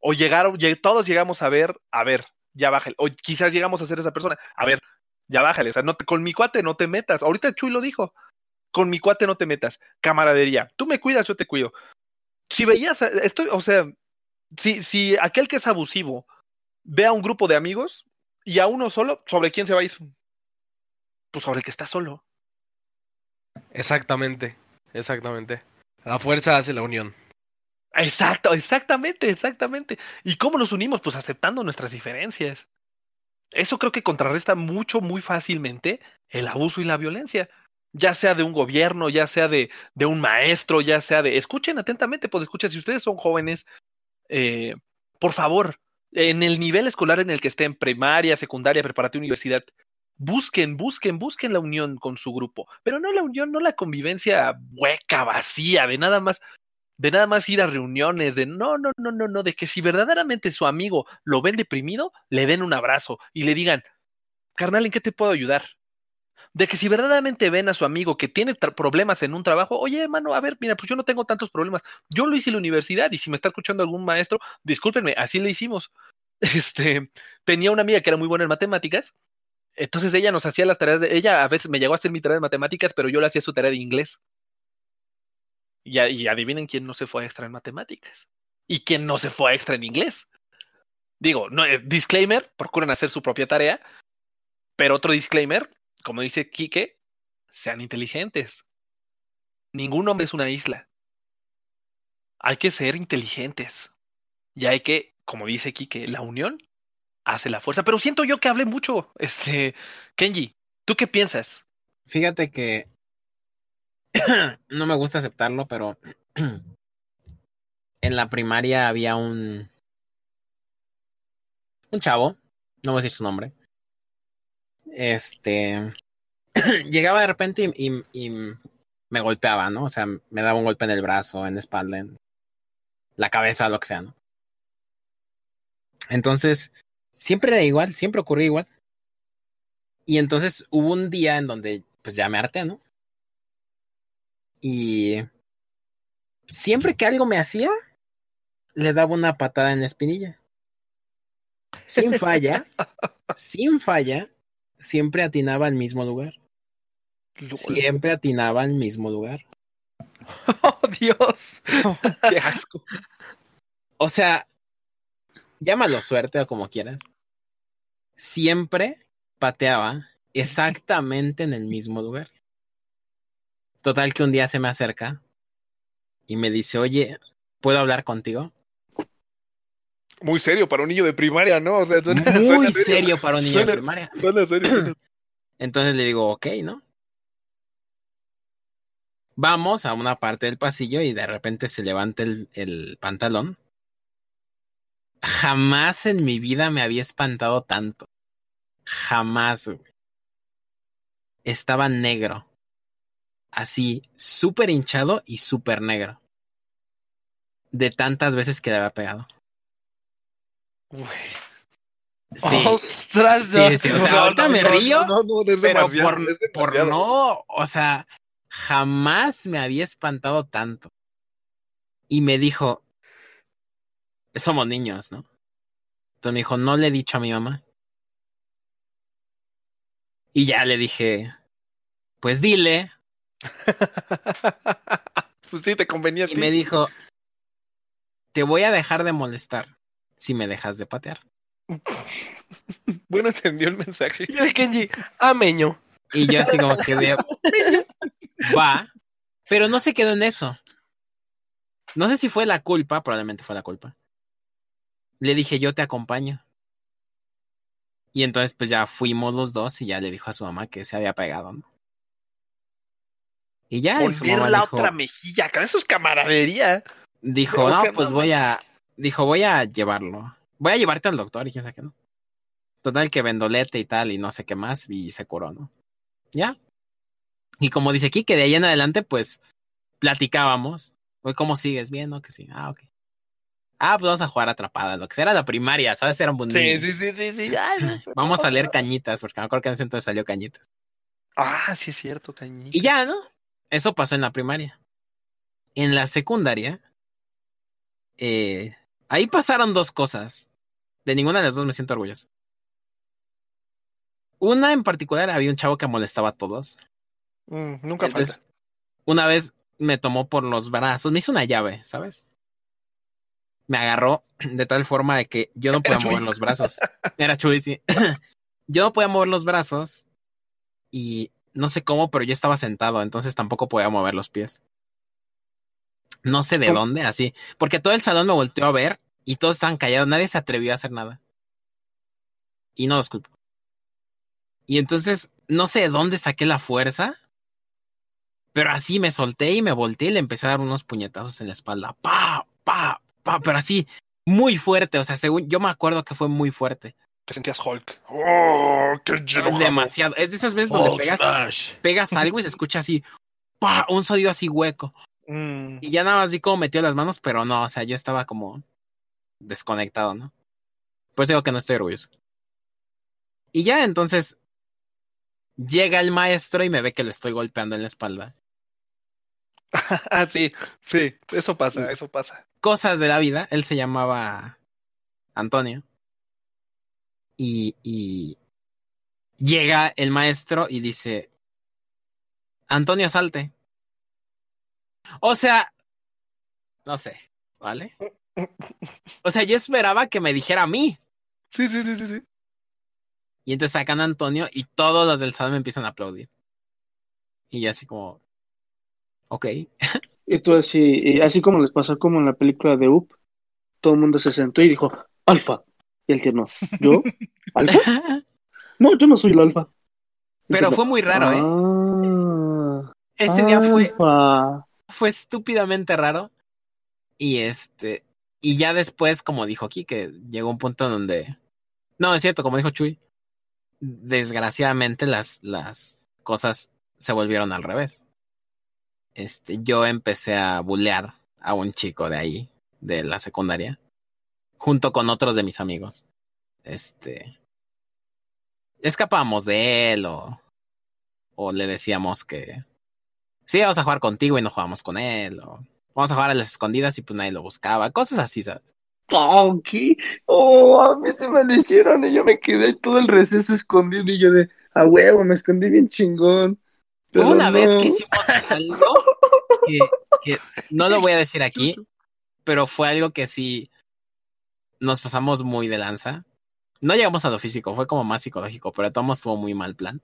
O llegaron, lleg- todos llegamos a ver, a ver, ya bájale. O quizás llegamos a ser esa persona, a ver, ya bájale. O sea, no te- con mi cuate no te metas. Ahorita Chuy lo dijo. Con mi cuate no te metas. Camaradería. Tú me cuidas, yo te cuido. Si veías, a- estoy, o sea, si, si aquel que es abusivo ve a un grupo de amigos y a uno solo, ¿sobre quién se va a ir? Pues sobre el que está solo. Exactamente, exactamente. La fuerza hace la unión. Exacto, exactamente, exactamente. ¿Y cómo nos unimos? Pues aceptando nuestras diferencias. Eso creo que contrarresta mucho, muy fácilmente el abuso y la violencia. Ya sea de un gobierno, ya sea de, de un maestro, ya sea de... Escuchen atentamente, pues escuchen, si ustedes son jóvenes, eh, por favor, en el nivel escolar en el que estén, primaria, secundaria, preparatoria, universidad, busquen, busquen, busquen la unión con su grupo. Pero no la unión, no la convivencia hueca, vacía, de nada más de nada más ir a reuniones, de no, no, no, no, no, de que si verdaderamente su amigo lo ven deprimido, le den un abrazo y le digan, carnal, ¿en qué te puedo ayudar? De que si verdaderamente ven a su amigo que tiene problemas en un trabajo, oye, hermano, a ver, mira, pues yo no tengo tantos problemas. Yo lo hice en la universidad y si me está escuchando algún maestro, discúlpenme, así le hicimos. Este, tenía una amiga que era muy buena en matemáticas Entonces ella nos hacía las tareas de. Ella a veces me llegó a hacer mi tarea de matemáticas, pero yo le hacía su tarea de inglés. Y, adivinen quién no se fue a extra en matemáticas. Y quién no se fue a extra en inglés. Digo, no es disclaimer, procuren hacer su propia tarea. Pero otro disclaimer, como dice Quique, sean inteligentes. Ningún hombre es una isla. Hay que ser inteligentes. Y hay que, como dice Quique, la unión hace la fuerza. Pero siento yo que hablé mucho. Este, Kenji, ¿tú qué piensas? Fíjate que no me gusta aceptarlo, pero en la primaria había un un chavo, no voy a decir su nombre. Este llegaba de repente y, y- y me golpeaba, ¿no? O sea, me daba un golpe en el brazo, en la espalda, en la cabeza, lo que sea, ¿no? Entonces, siempre era igual, siempre ocurría igual. Y entonces hubo un día en donde pues ya me harté, ¿no? Y siempre que algo me hacía, le daba una patada en la espinilla. Sin falla, sin falla, siempre atinaba al mismo lugar. Siempre atinaba al mismo lugar. ¡Oh, Dios! Qué asco. O sea, llámalo suerte o como quieras. Siempre pateaba exactamente en el mismo lugar. Total que un día se me acerca y me dice, oye, ¿puedo hablar contigo? Muy serio para un niño de primaria, ¿no? O sea, suena, Muy suena serio para un niño de primaria. Suena serio. Entonces le digo, ok, ¿no? Vamos a una parte del pasillo y de repente se levanta el, el pantalón. Jamás en mi vida me había espantado tanto. Jamás. güey. Estaba negro. Así, súper hinchado y súper negro. De tantas veces que le había pegado. Güey. Sí, ¡Ostras! Sí, sí, o sea, ahorita me río, No, no, no, es pero por, por no, o sea, jamás me había espantado tanto. Y me dijo, somos niños, ¿no? Entonces me dijo, no le he dicho a mi mamá. Y ya le dije, pues dile. pues sí, te convenía a Y ti. me dijo, te voy a dejar de molestar si me dejas de patear. Bueno, entendió el mensaje. Y el Kenji, ameño. Y yo así como que de, va, pero no se quedó en eso. No sé si fue la culpa, probablemente fue la culpa. Le dije, yo te acompaño. Y entonces pues ya fuimos los dos y ya le dijo a su mamá que se había pegado, ¿no? Y ya, Poner la dijo, otra mejilla, cara, eso es camaradería. dijo, no, sea, pues no voy a, dijo, voy a llevarlo. Voy a llevarte al doctor y quién sabe qué no. Total que vendolete y tal y no sé qué más y se curó, ¿no? Ya. Y como dice aquí, que de ahí en adelante pues platicábamos. Oye, ¿cómo sigues? Bien, ¿no? Que sí. Ah, ok. Ah, pues vamos a jugar atrapada, lo que sea, era la primaria, ¿sabes? Era un Sí, sí, sí, sí, sí. Ay. Vamos a leer cañitas, porque me acuerdo que en ese entonces salió cañitas. Ah, sí es cierto, cañita. Y ya, ¿no? Eso pasó en la primaria. En la secundaria, eh, ahí pasaron dos cosas. De ninguna de las dos me siento orgulloso. Una en particular, había un chavo que molestaba a todos. Mm, nunca Entonces, falta. una vez me tomó por los brazos, me hizo una llave, ¿sabes? Me agarró de tal forma de que yo no podía mover los brazos. Era Chuy, sí. yo no podía mover los brazos y no sé cómo, pero yo estaba sentado, entonces tampoco podía mover los pies. No sé de dónde, así. Porque todo el salón me volteó a ver y todos estaban callados, nadie se atrevió a hacer nada. Y no los culpo. Y entonces, no sé de dónde saqué la fuerza, pero así me solté y me volteé y le empecé a dar unos puñetazos en la espalda. Pa, pa, pa, pero así, muy fuerte. O sea, según yo me acuerdo que fue muy fuerte. Te sentías Hulk. ¡Oh, qué Es demasiado. Es de esas veces donde Hulk pegas, smash. pegas algo y se escucha así, pa, un sonido así hueco. Mm, Y ya nada más vi cómo metió las manos, pero no, o sea, yo estaba como desconectado, ¿no? Pues digo que no estoy orgulloso. Y ya entonces llega el maestro y me ve que lo estoy golpeando en la espalda. ah, sí, sí, eso pasa, eso pasa. Cosas de la vida, él se llamaba Antonio. Y, y llega el maestro y dice, Antonio, salte. O sea, no sé, ¿vale? O sea, yo esperaba que me dijera a mí. Sí, sí, sí, sí, sí. Y entonces sacan a Antonio y todos los del salón me empiezan a aplaudir. Y yo así como, ok. Y tú así, y así como les pasó como en la película de Up, todo el mundo se sentó y dijo, Alfa. Y el tierno, ¿yo? ¿Alfa? No, yo no soy el Alfa. Y Pero fue muy raro, ¿eh? Ah, Ese día fue, fue estúpidamente raro. Y este, y ya después, como dijo aquí, que llegó un punto donde. No, es cierto, como dijo Chuy. Desgraciadamente las, las cosas se volvieron al revés. Este, yo empecé a bullear a un chico de ahí, de la secundaria, junto con otros de mis amigos. Este. Escapábamos de él o. O le decíamos que. Sí, vamos a jugar contigo y no jugamos con él. O vamos a jugar a las escondidas y pues nadie lo buscaba. Cosas así, ¿sabes? ¿qué? Oh, a mí se me lo hicieron y yo me quedé todo el receso escondido y yo de, a huevo, me escondí bien chingón. Pero una vez que hicimos algo que, que no lo voy a decir aquí, pero fue algo que sí nos pasamos muy de lanza. No llegamos a lo físico, fue como más psicológico, pero modos estuvo muy mal plan.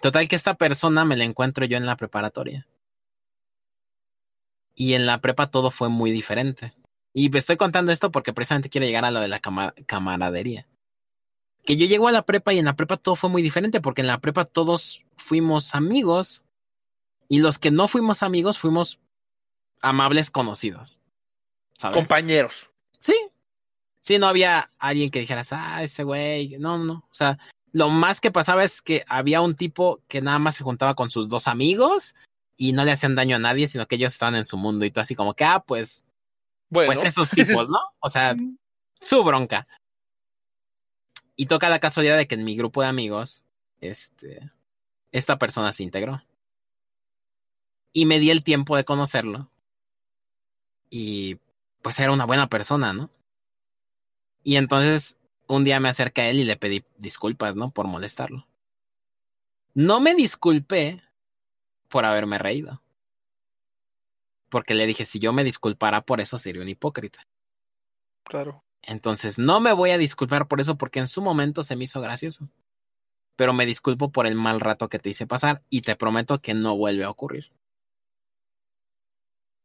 Total que esta persona me la encuentro yo en la preparatoria. Y en la prepa todo fue muy diferente. Y estoy contando esto porque precisamente quiero llegar a lo de la cama- camaradería. Que yo llego a la prepa y en la prepa todo fue muy diferente porque en la prepa todos fuimos amigos y los que no fuimos amigos fuimos amables conocidos. ¿Sabes? Compañeros. Sí. Sí, no había alguien que dijeras, ah, ese güey. No, no. O sea, lo más que pasaba es que había un tipo que nada más se juntaba con sus dos amigos y no le hacían daño a nadie, sino que ellos estaban en su mundo y tú así como que, ah, pues, Bueno, pues esos tipos, ¿no? O sea, su bronca. Y toca la casualidad de que en mi grupo de amigos, este, esta persona se integró. Y me di el tiempo de conocerlo. Y pues era una buena persona, ¿no? Y entonces un día me acerqué a él y le pedí disculpas, ¿no? Por molestarlo. No me disculpé por haberme reído. Porque le dije, si yo me disculpara por eso, sería un hipócrita. claro. Entonces, no me voy a disculpar por eso porque en su momento se me hizo gracioso. Pero me disculpo por el mal rato que te hice pasar y te prometo que no vuelve a ocurrir.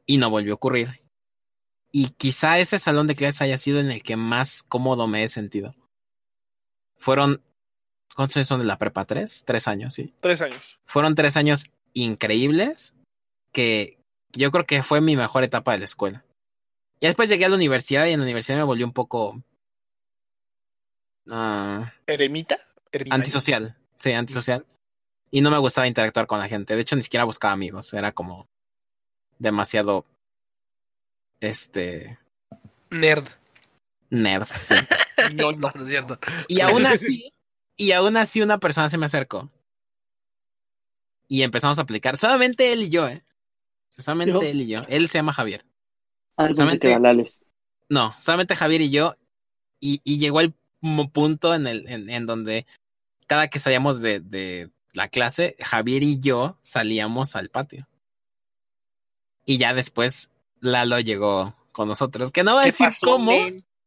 Y no volvió a ocurrir. Y quizá ese salón de clases haya sido en el que más cómodo me he sentido. Fueron, ¿cuántos años son de la prepa? ¿Tres? Tres años, sí. Tres años. Fueron tres años increíbles que yo creo que fue mi mejor etapa de la escuela. Ya después llegué a la universidad y en la universidad me volvió un poco ah, ¿Eremita? Antisocial. Sí, antisocial. Y no me gustaba interactuar con la gente. De hecho, ni siquiera buscaba amigos. Era como demasiado este Nerd. nerd. sí. No, No, no. no es cierto. Y aún así, y aún así una persona se me acercó. Y empezamos a aplicar. Solamente él y yo, ¿eh? Solamente ¿Yo? él y yo. Él se llama Javier. Ah, Solamente-. No, solamente Javier y yo. Y, y llegó el punto en, el, en, en donde cada que salíamos de, de la clase, Javier y yo salíamos al patio. Y ya después Lalo llegó con nosotros. Que no voy a ¿Qué decir pasó, cómo.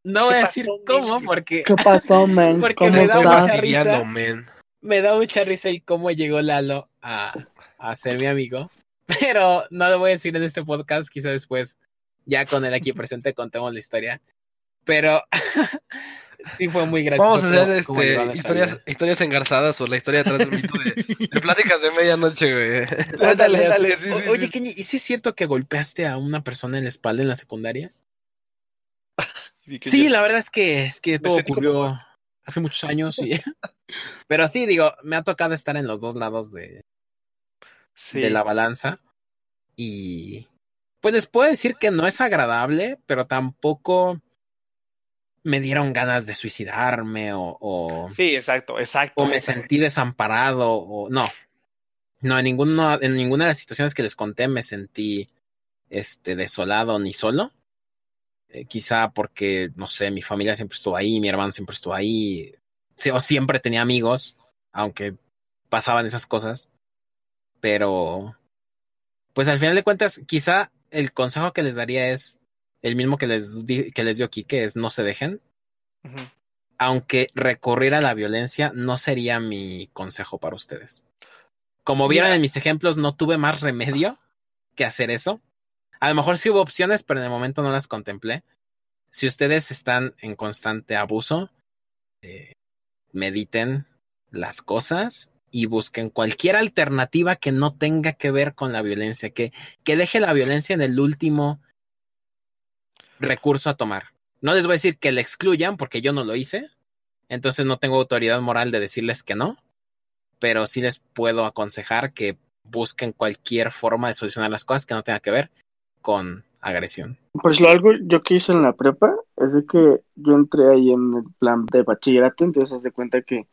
No voy a ¿Qué decir pasó, cómo porque ¿Qué pasó, man? Porque ¿Cómo me da estás? mucha risa. Man. me da mucha risa y cómo llegó Lalo a, a ser mi amigo. Pero no lo voy a decir en este podcast, quizá después, ya con él aquí presente, contemos la historia. Pero sí fue muy gracioso. Vamos a hacer cómo- este, historias, engarzadas o la historia detrás del mito de, de pláticas de medianoche, güey. Ándale, Así. ándale, sí, sí, O- sí. Oye, Kenny, ¿y si es cierto que golpeaste a una persona en la espalda en la secundaria? Sí, ya- la verdad es que, es que todo ocurrió hace muchos años. Y... Pero sí, digo, me ha tocado estar en los dos lados de, Sí. de la balanza. Y pues les puedo decir que no es agradable, pero tampoco me dieron ganas de suicidarme o, o, Sí, exacto, exacto. o me exacto. sentí desamparado o no. No, en, ninguno, en ninguna de las situaciones que les conté me sentí este, desolado ni solo. Eh, quizá porque, no sé, mi familia siempre estuvo ahí, mi hermano siempre estuvo ahí. o siempre tenía amigos, aunque pasaban esas cosas. Pero, pues al final de cuentas, quizá el consejo que les daría es el mismo que les, di- que les dio Kike, es no se dejen. Aunque recurrir a la violencia no sería mi consejo para ustedes. Como vieron en mis ejemplos, no tuve más remedio que hacer eso. A lo mejor sí hubo opciones, pero en el momento no las contemplé. Si ustedes están en constante abuso, eh, mediten las cosas y busquen cualquier alternativa que no tenga que ver con la violencia, que, que deje la violencia en el último recurso a tomar. No les voy a decir que la excluyan porque yo no lo hice, entonces no tengo autoridad moral de decirles que no, pero sí les puedo aconsejar que busquen cualquier forma de solucionar las cosas que no tenga que ver con agresión. Pues lo algo yo que hice en la prepa es de que yo entré ahí en el plan de bachillerato, entonces haz de cuenta que,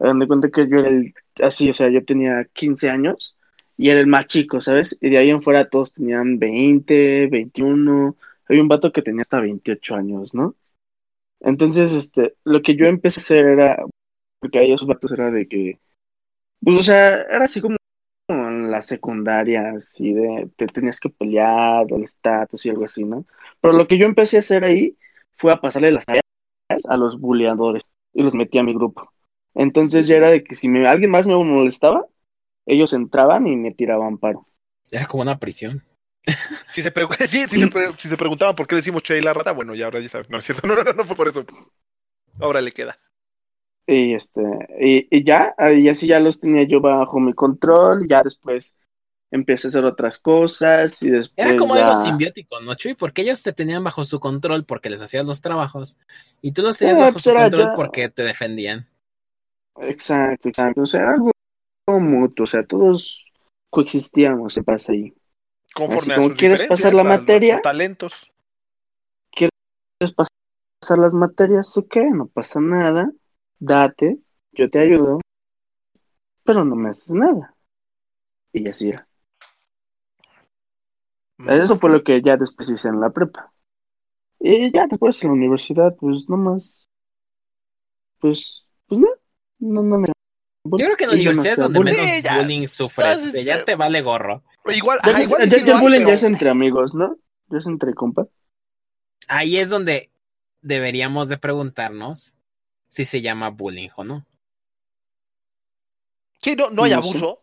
hagan cuenta que yo era el, así, o sea, yo tenía 15 años y era el más chico, ¿sabes? Y de ahí en fuera todos tenían 20, 21, había un vato que tenía hasta 28 años, ¿no? Entonces, este, lo que yo empecé a hacer era, porque ahí esos vatos era de que, pues, o sea, era así como como en las secundarias y de te tenías que pelear el estatus y algo así, ¿no? Pero lo que yo empecé a hacer ahí fue a pasarle las tareas a los buleadores y los metí a mi grupo. Entonces ya era de que si me, alguien más me molestaba, ellos entraban y me tiraban paro. Era como una prisión. Si se, pregu- sí, si, se pre- si se preguntaban por qué decimos Che y la rata, bueno, ya ahora ya saben. No, es cierto. No, no, no, no fue por eso. Ahora le queda. Y este, y, y ya, y así ya los tenía yo bajo mi control, ya después empecé a hacer otras cosas y después Era como ya- algo simbiótico, ¿no, Chuy? Porque ellos te tenían bajo su control porque les hacías los trabajos y tú los tenías Ah, bajo pues su control ya- porque te defendían. Exacto, exacto. O sea, algo mutuo, o sea, todos coexistíamos, se pasa ahí. Conforme Así a como sus quieres pasar la materia. talentos. ¿Quieres pasar las materias? ¿O qué? No pasa nada. Date, yo te ayudo, pero no me haces nada. Y así era. Eso fue lo que ya después hice en la prepa. Y ya después en la universidad, pues nomás. Pues, pues no, no, no me. Yo creo que en la yo no universidad es donde bullying. menos Sí, bullying sufres. Sea, ya ya. te vale gorro. Igual, Ya, ajá, igual ya- ya el bullying pero- ya es entre amigos, ¿no? Ya es entre compas. Ahí es donde deberíamos de preguntarnos si se llama bullying o no. Sí, no, no hay No sé. abuso.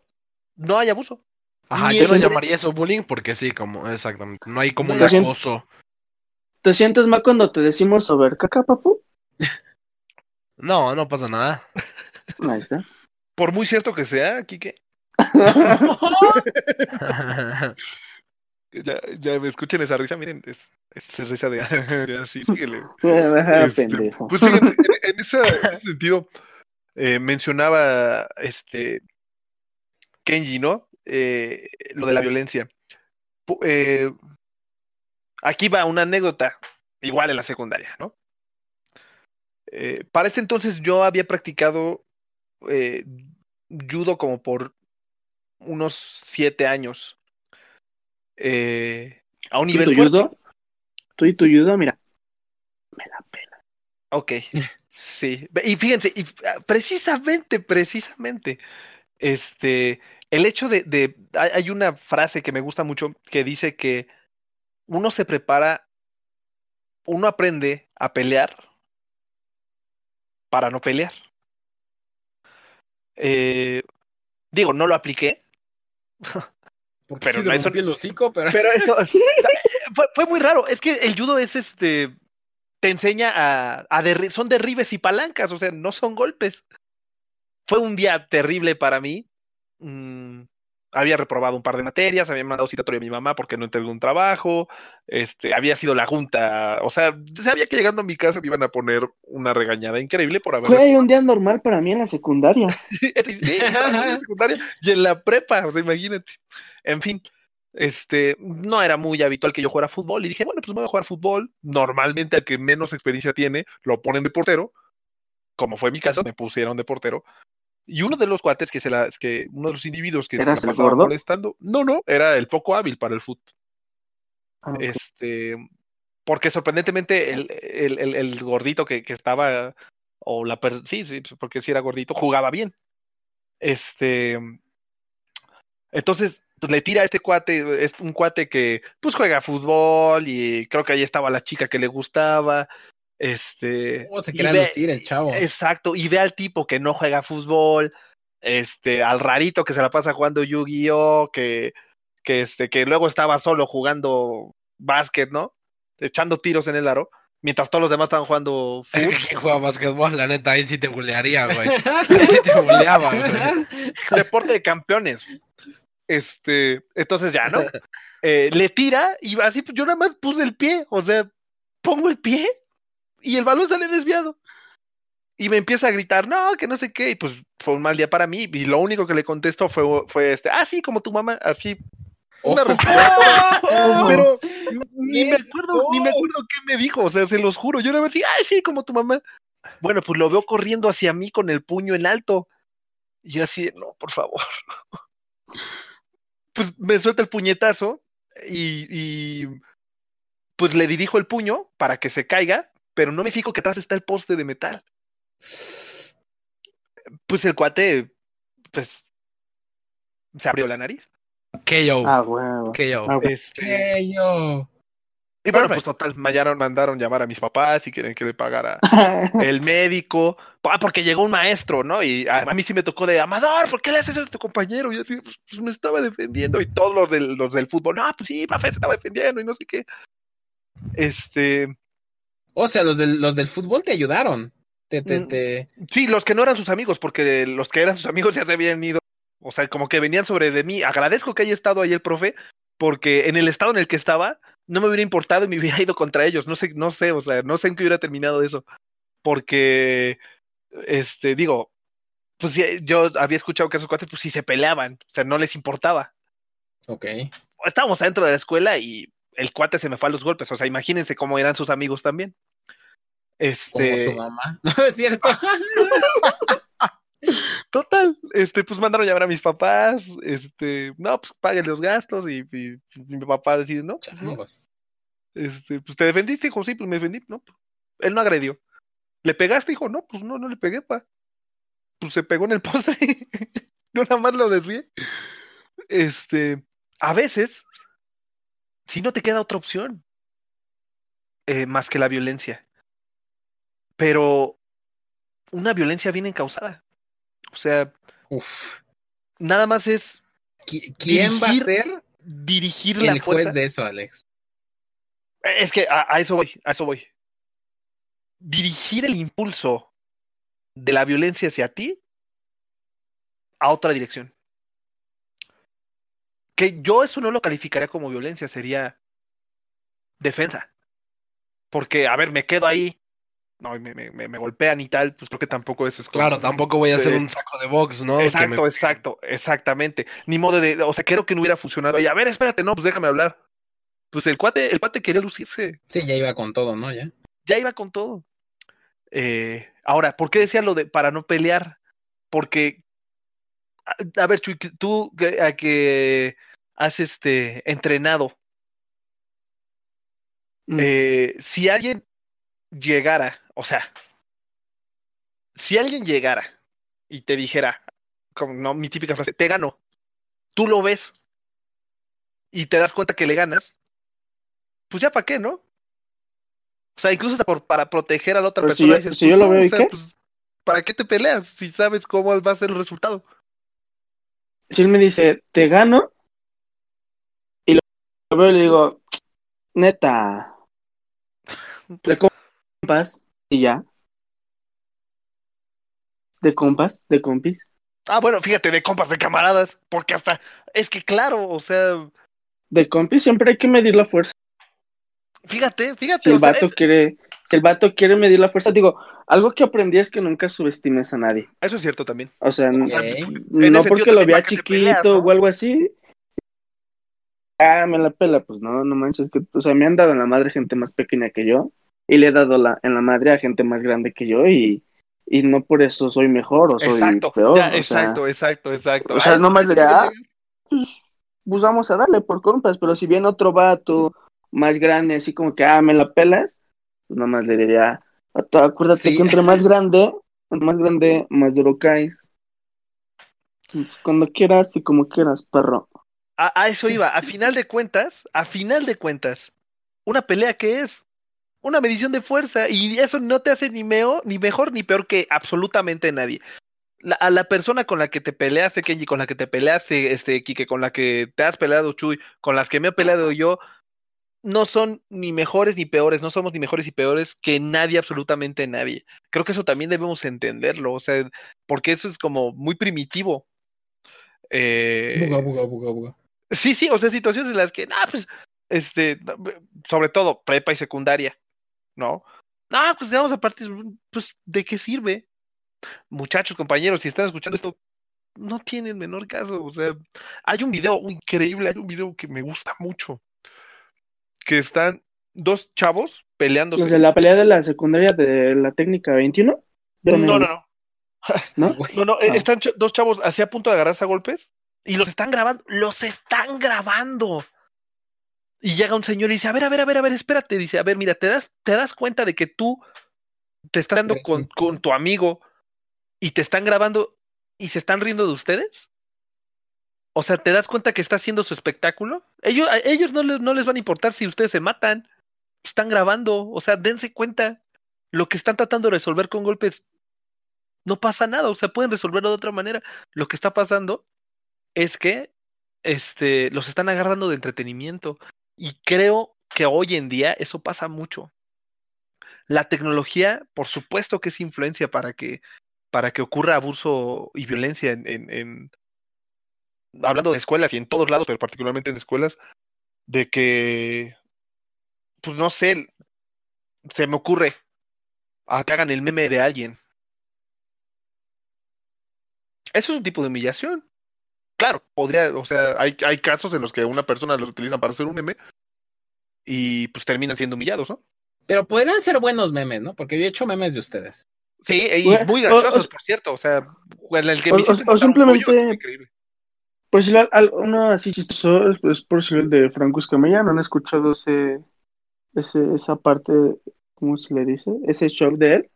No hay abuso. Ajá, Ni yo no llamaría eso bullying porque sí, como, exactamente. No hay como un acoso. ¿Te sientes mal cuando te decimos sobre caca, papu? No, no pasa nada. Ahí está. Por muy cierto que sea, Kike. Ya, ya me escuchen esa risa, miren, es, es risa de. ya, sí, síguele. Este. Pues fíjense, en, en esa- en ese sentido, eh, mencionaba este Kenji, ¿no? Eh, lo de la violencia. Eh, aquí va una anécdota, igual en la secundaria, ¿no? Eh, para ese entonces yo había practicado eh, judo como por unos siete años. Eh, a un ¿Tú y nivel tu fuerte. judo? ¿Tú y tu judo? Mira. Me la pela. Ok, sí. Y fíjense, y ah, precisamente, precisamente, este, el hecho de, de, hay una frase que me gusta mucho que dice que uno se prepara, uno aprende a pelear para no pelear. Eh, digo, no lo apliqué, Pero no eso- el hocico, pero... pero eso fue, fue muy raro. Es que el judo es este, te enseña a, a derri- son derribes y palancas, o sea, no son golpes. Fue un día terrible para mí. Mm, había reprobado un par de materias, había mandado citatoria a mi mamá porque no entregué un trabajo, este, había sido la junta, o sea, sabía que llegando a mi casa me iban a poner una regañada increíble por haber Fue un día normal para mí en la secundaria. Sí, en la secundaria y en la prepa, o sea, imagínate. En fin, este, no era muy habitual que yo jugara fútbol y dije, bueno, pues me voy a jugar fútbol. Normalmente al que menos experiencia tiene, lo ponen de portero. Como fue mi caso, me pusieron de portero. Y uno de los cuates que se las, que uno de los individuos que se la ¿Eras el pasaba molestando, no, no, era el poco hábil para el fútbol. Ah. Este, porque sorprendentemente el, el, el, el gordito que, que estaba o la per- sí, sí, porque si era gordito, jugaba bien. Este, entonces, pues le tira a este cuate, es un cuate que pues juega fútbol y creo que ahí estaba la chica que le gustaba. Este, ¿Cómo se ve- lucir el chavo? Exacto, y ve al tipo que no juega fútbol, este, al rarito que se la pasa jugando Yu-Gi-Oh, que, que este, que luego estaba solo jugando básquet, ¿no? Echando tiros en el aro, mientras todos los demás estaban jugando fútbol. que quien juega basquetbol, la neta, ahí sí te bulearía, güey. Ahí sí te buleaba, güey. deporte de campeones. Este, entonces ya, ¿no? Eh, le tira y así pues, yo nada más puse el pie, o sea, pongo el pie y el balón sale desviado. Y me empieza a gritar, no, que no sé qué, y pues fue un mal día para mí, y lo único que le contestó fue, fue este, ah, sí, como tu mamá, así, una respuesta, pero ni me acuerdo, ni me acuerdo qué me dijo, o sea, se los juro, yo más decía, ay, sí, como tu mamá. Bueno, pues lo veo corriendo hacia mí con el puño en alto. Y yo así, no, por favor. Pues me suelta el puñetazo y, y pues le dirijo el puño para que se caiga, pero no me fijo que atrás está el poste de metal. Pues el cuate, pues, se abrió la nariz. KO. Ah, huevo. KO. Ah, Este, ¿Qué yo? y bueno, Perfect. pues total, mandaron, mandaron llamar a mis papás y quieren que le pagara el médico, ah, porque llegó un maestro, ¿no? Y a, a mí sí me tocó de, Amador, ¿por qué le haces eso a tu compañero? Y yo así, pues, pues, me estaba defendiendo, y todos los del, los del fútbol, no, pues sí, profe, se estaba defendiendo, y no sé qué. Este, O sea, los del, los del fútbol te ayudaron. Te, te, Mm. te... sí, los que no eran sus amigos, porque los que eran sus amigos ya se habían ido, o sea, como que venían sobre de mí. Agradezco que haya estado ahí el profe, porque en el estado en el que estaba, no me hubiera importado y me hubiera ido contra ellos. No sé, no sé, o sea, no sé en qué hubiera terminado eso. Porque, este, digo, pues yo había escuchado que esos cuates, pues sí se peleaban, o sea, no les importaba. Ok. Estábamos adentro de la escuela y el cuate se me fue a los golpes, o sea, imagínense cómo eran sus amigos también. Como Este, su mamá. No es cierto. total, este, pues mandaron llamar a mis papás, este, no, pues paguen los gastos y, y- y mi papá decide, no, pues, no, Changos. este, pues te defendiste, hijo, sí, pues me defendí, no, él no agredió. ¿Le pegaste, hijo? No, pues no, no le pegué, pa. Pues se pegó en el postre. Yo nada más lo desvié. Este, a veces, si no te queda otra opción, eh, más que la violencia. Pero una violencia bien encausada. O sea, Uf. nada más es ¿Qui- ¿Quién va a ser dirigir la el juez fuerza. de eso, Alex? Es que a, a eso voy, a eso voy. Dirigir el impulso de la violencia hacia ti a otra dirección. Que yo eso no lo calificaría como violencia, sería defensa. Porque, a ver, me quedo ahí, no, y me, me, me- golpean y tal, pues creo que tampoco eso es como- Claro, tampoco voy a hacer un saco de box, ¿no? Exacto, me- exacto, exactamente. Ni modo de, o sea, creo que no hubiera funcionado ahí. A ver, espérate, no, pues déjame hablar. Pues el cuate, el cuate quería lucirse. Sí, ya iba con todo, ¿no? Ya. ya iba con todo. Eh, ahora, ¿por qué decía lo de para no pelear? Porque, a, a ver, Chuy, tú a que has este entrenado, Mm. eh, si alguien llegara, o sea, si alguien llegara y te dijera, como no, mi típica frase, te gano, tú lo ves y te das cuenta que le ganas, pues ya para qué, ¿no? O sea, incluso hasta por, para proteger a la otra Pero persona. dices, si yo lo veo, o ¿y sea, qué? pues, ¿para qué te peleas si sabes cómo va a ser el resultado? Si él me dice, te gano, lo, veo y le digo, neta, de compas, y ya. De compas, de compis. Ah, bueno, fíjate, de compas, de camaradas, porque hasta, es que claro, o sea, De compis siempre hay que medir la fuerza. fíjate, fíjate, Si el o sea, vato es- quiere, si el vato quiere medir la fuerza, digo, algo que aprendí es que nunca subestimes a nadie. eso es cierto también. O sea, n- Ok. no porque lo vea ¿para qué te chiquito peleas, no? o algo así. Ah, me la pela, pues no, no manches, que, o sea, me han dado en la madre gente más pequeña que yo y le he dado la, en la madre a gente más grande que yo y, y no por eso soy mejor o soy Exacto, peor. ya, o sea, exacto, exacto, exacto. o sea, Ah, nomás le diría, ah, pues, pues vamos a darle por compas, pero si viene otro vato más grande, así como que, ah, me la pelas, pues nomás le diría, At- Acuérdate Sí. que entre más grande, más grande, más duro caes. Entonces, cuando quieras y como quieras, perro. A, a eso iba. A final de cuentas, a final de cuentas, una pelea que es una medición de fuerza y eso no te hace ni meo, ni mejor ni peor que absolutamente nadie. La- a la persona con la que te peleaste, Kenji, con la que te peleaste, este, Kike, con la que te has peleado, Chuy, con las que me he peleado yo, no son ni mejores ni peores, no somos ni mejores ni peores que nadie, absolutamente nadie. Creo que eso también debemos entenderlo, o sea, porque eso es como muy primitivo. Eh, Buga, buga, buga, buga. Sí, sí, o sea, situaciones en las que, ah, pues, este, sobre todo prepa y secundaria, ¿no? Ah, pues vamos a partir, pues, ¿de qué sirve? Muchachos, compañeros, si están escuchando esto, no tienen menor caso, o sea, hay un video increíble, hay un video que me gusta mucho, que están dos chavos peleándose. Los de la pelea de la secundaria de la técnica 21. No, no, no, ¿No? No, no, eh, Ah. están ch- dos chavos así a punto de agarrarse a golpes y los están grabando, los están grabando. Y llega un señor y dice, a ver, a ver, a ver, a ver, espérate, dice, a ver, mira, te das, te das cuenta de que tú te estás dando con, con tu amigo y te están grabando y se están riendo de ustedes. O sea, ¿te das cuenta que está haciendo su espectáculo? Ellos, a ellos no les, no les van a importar si ustedes se matan. Están grabando. O sea, dense cuenta. Lo que están tratando de resolver con golpes no pasa nada. O sea, pueden resolverlo de otra manera. Lo que está pasando es que este, los están agarrando de entretenimiento. Y creo que hoy en día eso pasa mucho. La tecnología, por supuesto que es influencia para que, para que ocurra abuso y violencia en, hablando de escuelas y en todos lados, pero particularmente en escuelas, de que, pues no sé, se me ocurre, a que hagan el meme de alguien. Eso es un tipo de humillación. Claro, podría, o sea, hay, hay casos en los que una persona lo utiliza para hacer un meme y pues terminan siendo humillados, ¿no? Pero podrían ser buenos memes, ¿no? Porque yo he hecho memes de ustedes. Sí, y Bueno, muy graciosos, o- por cierto. O sea, en el que me o- o pollo, simplemente- es increíble. Por si uno así chistoso es, es por si el de Franco Escamilla, ¿no han escuchado ese, ese, esa parte, ¿cómo se le dice? Ese show de él,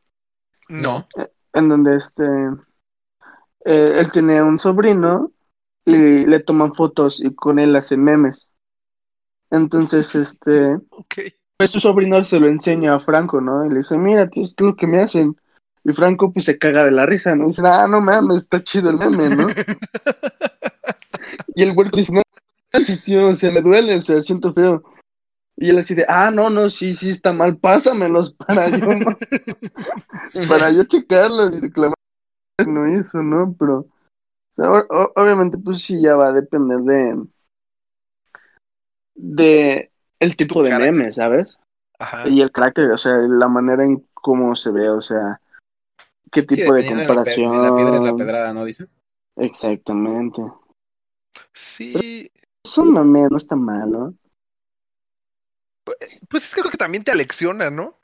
No. en donde este, eh, él tiene un sobrino y le toman fotos y con él hacen memes. Entonces, este, pues su sobrino se lo enseña a Franco, ¿no? Y le dice, mira, tío, esto es lo que me hacen. Y Franco pues se caga de la risa, ¿no? Y dice, ah, no mames, está chido el meme, ¿no? y el güey dice, no tío, o sea, me duele, o sea, siento feo. Y él así de, ah, no, no, sí, sí está mal, pásamelos para yo, para yo checarlos y reclamar no eso, ¿no? Pero, o obviamente, pues sí, ya va a depender de, de el tipo de carácter. meme, ¿sabes? Ajá. Y el carácter, o sea, la manera en cómo se ve, o sea, qué Sí, tipo de la, comparación. la piedra es la pedrada, ¿no? Dicen. Exactamente. Sí. Es un meme, no está mal, ¿no? Pues es que creo que también te alecciona, ¿no?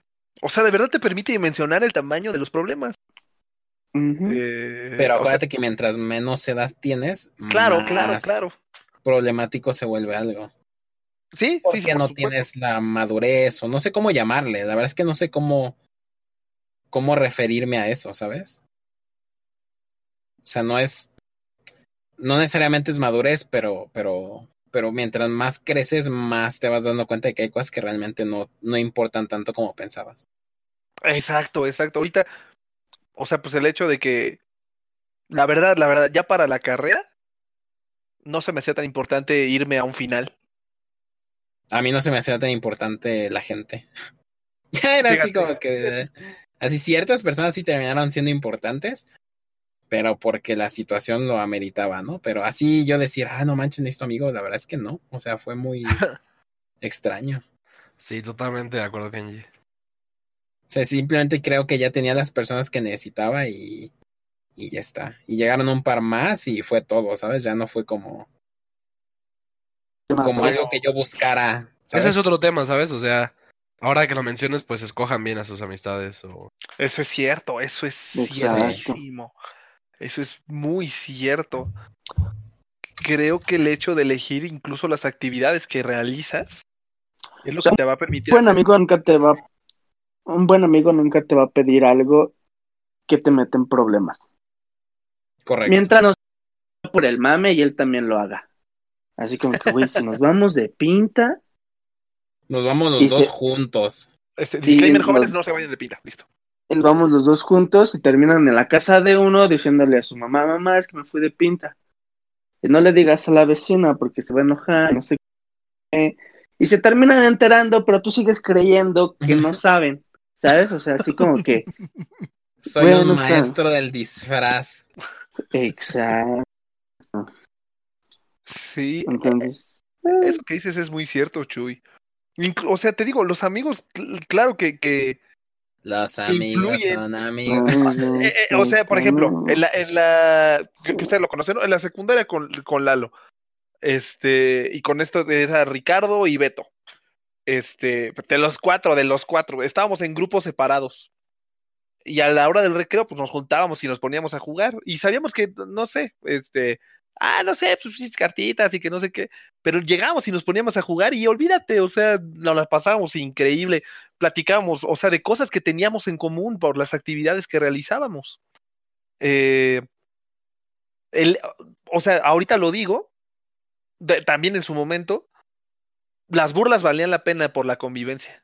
O sea, de verdad te permite dimensionar el tamaño de los problemas. Eh, Pero o sea, acuérdate que mientras menos edad tienes, claro, más claro, claro. problemático se vuelve algo. Sí, sí, Porque sí, por no supuesto. tienes la madurez o no sé cómo llamarle. La verdad es que no sé cómo cómo referirme a eso, ¿sabes? O sea, no es no necesariamente es madurez, pero pero pero mientras más creces, más te vas dando cuenta de que hay cosas que realmente no no importan tanto como pensabas. Exacto, exacto. Ahorita, o sea, pues el hecho de que, la verdad, la verdad, ya para la carrera, no se me hacía tan importante irme a un final. A mí no se me hacía tan importante la gente. Ya era así como que así ciertas personas sí terminaron siendo importantes, pero porque la situación lo ameritaba, ¿no? Pero así yo decir, ah, no manches, necesito amigo, la verdad es que no. O sea, fue muy extraño. Sí, totalmente de acuerdo, Kenji. O sea, simplemente creo que ya tenía las personas que necesitaba y, y ya está. Y llegaron un par más y fue todo, ¿sabes? Ya no fue como, como algo que yo buscara. ¿sabes? Ese es otro tema, ¿sabes? O sea, ahora que lo menciones, pues escojan bien a sus amistades o... Eso es cierto, eso es Exacto. ciertísimo. Eso es muy cierto. Creo que el hecho de elegir incluso las actividades que realizas es lo O sea, que te va a permitir. Buen hacer- amigo nunca te va, un buen amigo nunca te va a pedir algo que te mete en problemas. Correcto. Mientras no sea por el mame y él también lo haga. Así como que, güey, si nos vamos de pinta, Nos vamos los dos se- juntos. Este, disclaimer, Sí, jóvenes, no- no se vayan de pinta. Listo. y vamos los dos juntos y terminan en la casa de uno diciéndole a su mamá, mamá, es que me fui de pinta. Y no le digas a la vecina porque se va a enojar, no sé qué. Y se terminan enterando, pero tú sigues creyendo que no saben, ¿sabes? O sea, así como que, Soy Bueno, un maestro del disfraz. exacto. Sí, Entonces, eso que dices es muy cierto, Chuy. Inclu- o sea, te digo, los amigos, cl- claro que, que Los Que amigos influyen. son amigos. Eh, eh, o sea, por ejemplo, en la, en la que, que ustedes lo conocen, ¿no? En la secundaria con, con Lalo. Este, y con esto es a Ricardo y Beto. Este, de los cuatro, de los cuatro, estábamos en grupos separados. Y a la hora del recreo, pues nos juntábamos y nos poníamos a jugar. Y sabíamos que, no sé, este, ah, no sé, pues cartitas y que no sé qué. Pero llegamos y nos poníamos a jugar y olvídate, o sea, nos las pasábamos increíble platicábamos, o sea, de cosas que teníamos en común por las actividades que realizábamos. Eh, el, o sea, ahorita lo digo, también en su momento, las burlas valían la pena por la convivencia.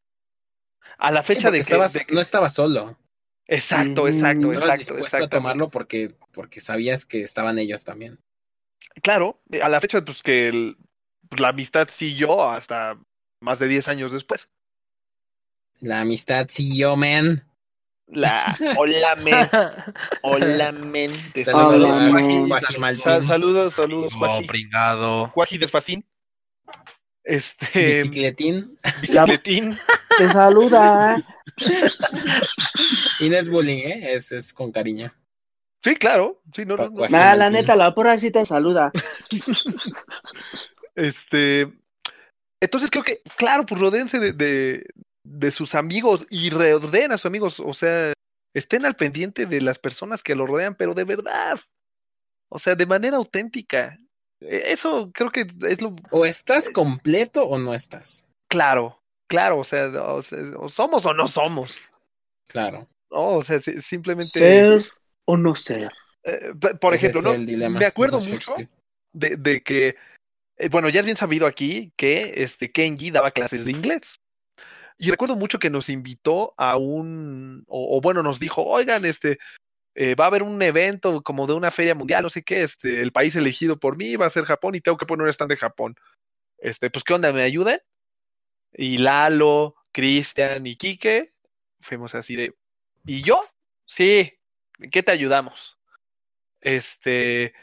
A la fecha de que, estabas- de que- no estaba solo. Exacto, Mm, exacto, Estabas exacto, dispuesto a exacto. tomarlo porque, porque sabías que estaban ellos también. Claro, a la fecha, pues que el- la amistad siguió hasta más de 10 años después. La amistad siguió, man. La hola men, hola men. Saludos, saludos, saludos, saludos, Cuaji. pringado. Cuaji Desfacín. Este. Bicicletín. Bicicletín. te saluda. Y no es bullying, ¿eh? Es, es con cariño. Sí, claro. Sí, no, no, no. Nah, la neta, la porra sí te saluda. Este. Entonces creo que, claro, pues rodéense de, de, de sus amigos y rodeen a sus amigos. O sea, estén al pendiente de las personas que lo rodean, pero de verdad. O sea, de manera auténtica. E- Eso creo que es lo O estás completo o no estás. claro. Claro, o sea, o sea, o somos o no somos. Claro. No, o sea, si- simplemente. Ser o no ser. eh, por Ese ejemplo, ¿no? me acuerdo mucho de, de que, eh, bueno, ya es bien sabido aquí que este Kenji daba clases de inglés. Y recuerdo mucho que nos invitó a un, o, o bueno, nos dijo, oigan, este, eh, va a haber un evento como de una feria mundial, no sé qué, este, el país elegido por mí va a ser Japón y tengo que poner un stand de Japón. Este, pues, ¿qué onda? ¿Me ayudan? Y Lalo, Cristian y Quique, fuimos así de, ¿y yo? Sí, ¿en qué te ayudamos? Este,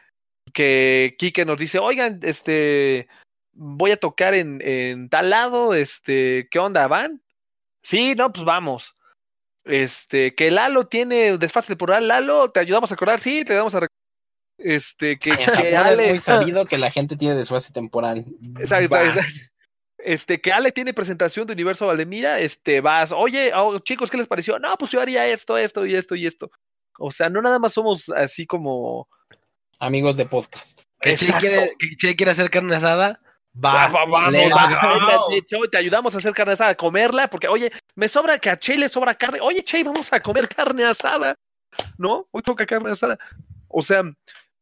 que Quique nos dice, oigan, este, voy a tocar en, en tal lado, este, ¿qué onda, van? Sí, no, pues vamos. Este, que Lalo tiene desfase temporal, Lalo, te ayudamos a acordar, sí, te ayudamos a este, que, En que Japón es Ale, muy sabido que la gente tiene desfase temporal. Exacto. Este, que Ale tiene presentación de Universo Valdemira, este, vas, oye, oh, chicos, ¿qué les pareció? No, pues yo haría esto, esto y esto y esto. O sea, no nada más somos así como. Amigos de podcast. Que Che quiere, que Che quiere hacer carne asada. Va, Va. va- vamos, va, te ayudamos a hacer carne asada, a comerla, porque, oye, me sobra que a Che le sobra carne. Oye, Che, vamos a comer carne asada. ¿No? Hoy toca carne asada. O sea,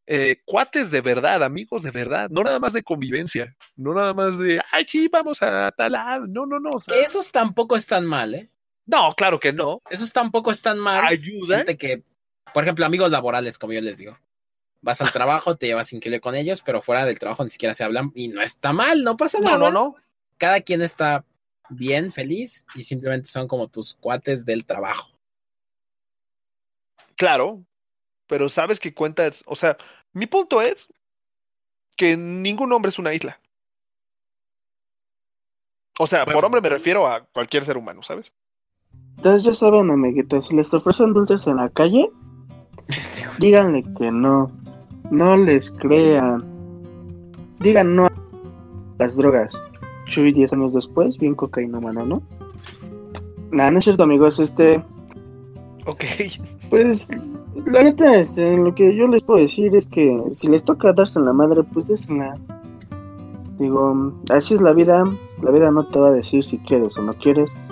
eh, cuates de verdad, amigos de verdad, no nada más de convivencia, no nada más de, ay, sí, vamos a tal lado. No, no, no. o sea, Esos tampoco están mal, ¿eh? no, claro que no. Esos tampoco están mal. Ayuda. Gente que, por ejemplo, amigos laborales, como yo les digo. Vas al trabajo, te llevas increíble con ellos, pero fuera del trabajo ni siquiera se hablan y no está mal, no pasa nada. No, no, no. Cada quien está bien, feliz y simplemente son como tus cuates del trabajo. Claro, pero sabes que cuentas, o sea, mi punto es que ningún hombre es una isla. O sea, por hombre me refiero a cualquier ser humano, ¿sabes? Entonces ya saben, amiguitos, si les ofrecen dulces en la calle, díganle que no. No les crean. Digan no a las drogas. Chuy 10 años después, bien cocainómano, ¿no? Nada, no es cierto, amigos. Este, Ok. pues, la neta, este, lo que yo les puedo decir es que si les toca darse en la madre, pues désenla. Digo, así es la vida. La vida no te va a decir si quieres o no quieres.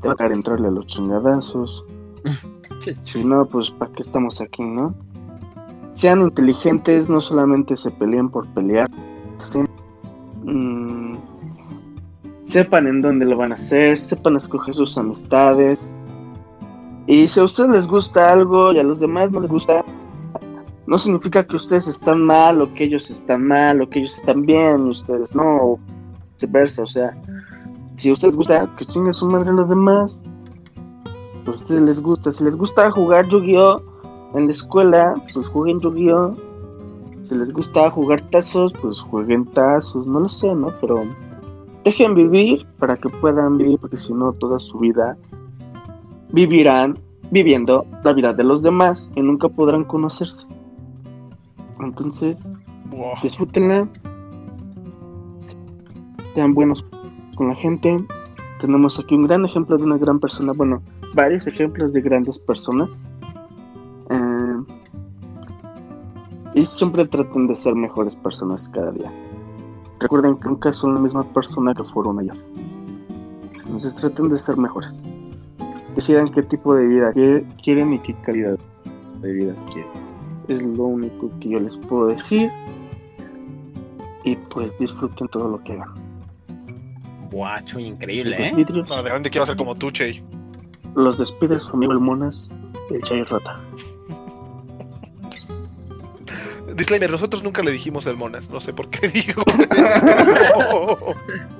te va a caer entrarle a los chingadazos. Si no, pues ¿para qué estamos aquí, no? Sean inteligentes, no solamente se peleen por pelear. Mm, sepan en dónde lo van a hacer, sepan escoger sus amistades. Y si a ustedes les gusta algo y a los demás no les gusta, no significa que ustedes están mal o que ellos están mal o que ellos están bien y ustedes no, o viceversa. O sea, si a ustedes les gusta, que chingue su madre a los demás. A ustedes les gusta. Si les gusta jugar Yu-Gi-Oh! En la escuela, pues jueguen Yu-Gi-Oh! Si les gusta jugar tazos, pues jueguen tazos. No lo sé, ¿no? Pero dejen vivir para que puedan vivir, porque si no, toda su vida vivirán viviendo la vida de los demás y nunca podrán conocerse. Entonces, Wow. disfrútenla. Sean buenos con la gente. Tenemos aquí un gran ejemplo de una gran persona. Bueno, varios ejemplos de grandes personas. Y siempre traten de ser mejores personas cada día. Recuerden que nunca son la misma persona que fueron ayer. Entonces traten de ser mejores. Decidan qué tipo de vida quieren y qué calidad de vida quieren. Es lo único que yo les puedo decir. Y pues disfruten todo lo que hagan. Guacho, increíble, ¿eh? vidrios, No, de grande quiero ser como tú, Chey. Los despide su amigo el Monas, el Chay Rata. Disclaimer, nosotros nunca le dijimos el monas, no sé por qué digo.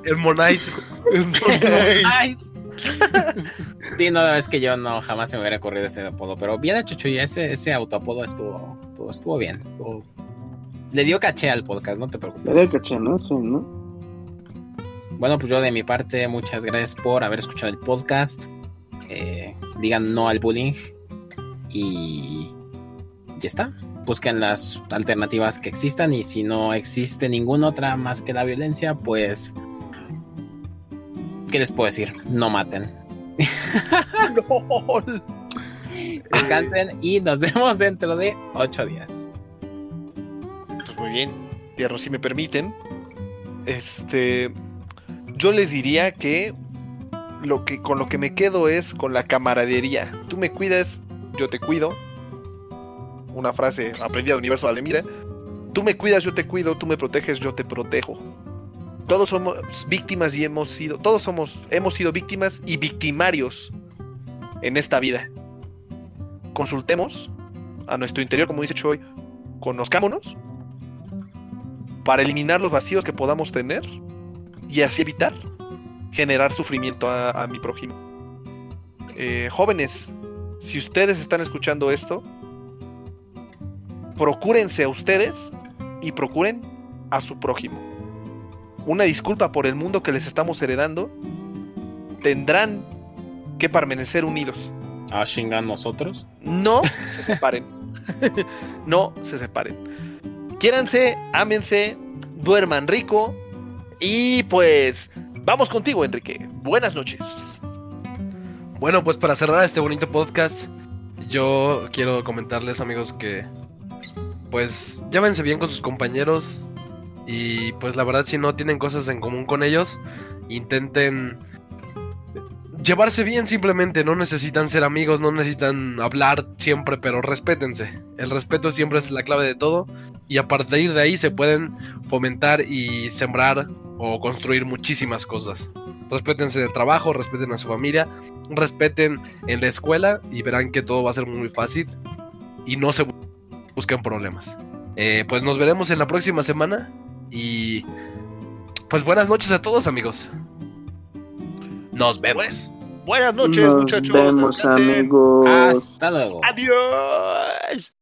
El Monais. El Monais. Sí, no, es que yo no, jamás se me hubiera ocurrido ese apodo, pero bien hecho, Chuy, ese, ese autoapodo estuvo, estuvo, estuvo bien. estuvo- Le dio caché al podcast, no te Le preocupes. doy caché, ¿no? Sí, ¿no? Bueno, pues yo de mi parte, muchas gracias por haber escuchado el podcast. Eh, digan no al bullying. Y ya está. Busquen las alternativas que existan y si no existe ninguna otra más que la violencia, pues... ¿Qué les puedo decir? No maten. LOL. Descansen y nos vemos dentro de ocho días. Pues muy bien, tierno, si me permiten. Este. Yo les diría que. Lo que con lo que me quedo es con la camaradería. Tú me cuidas, yo te cuido. Una frase aprendida de Universo Alemira. Tú me cuidas, yo te cuido, tú me proteges, yo te protejo. Todos somos víctimas y hemos sido, todos somos, hemos sido víctimas y victimarios en esta vida. Consultemos a nuestro interior, como dice Choi, conozcámonos para eliminar los vacíos que podamos tener y así evitar generar sufrimiento a, a mi prójimo. Eh, jóvenes, si ustedes están escuchando esto, procúrense a ustedes y procuren a su prójimo. Una disculpa por el mundo que les estamos heredando. Tendrán que permanecer unidos. ¿A chingan nosotros? No se separen. no se separen. Quiéranse, ámense, duerman rico. Y pues, vamos contigo, Enrique. Buenas noches. Bueno, pues para cerrar este bonito podcast, yo quiero comentarles, amigos, que pues llévense bien con sus compañeros y pues la verdad si no tienen cosas en común con ellos, intenten llevarse bien simplemente, no necesitan ser amigos, no necesitan hablar siempre, pero respétense. El respeto siempre es la clave de todo y a partir de ahí se pueden fomentar y sembrar o construir muchísimas cosas. Respétense en el trabajo, respeten a su familia, respeten en la escuela y verán que todo va a ser muy fácil y no se bu- busquen problemas. Eh, pues nos veremos en la próxima semana y pues buenas noches a todos amigos. Nos vemos. Buenas noches, Nos muchachos. vemos, Descansen. amigos. Hasta luego. Adiós.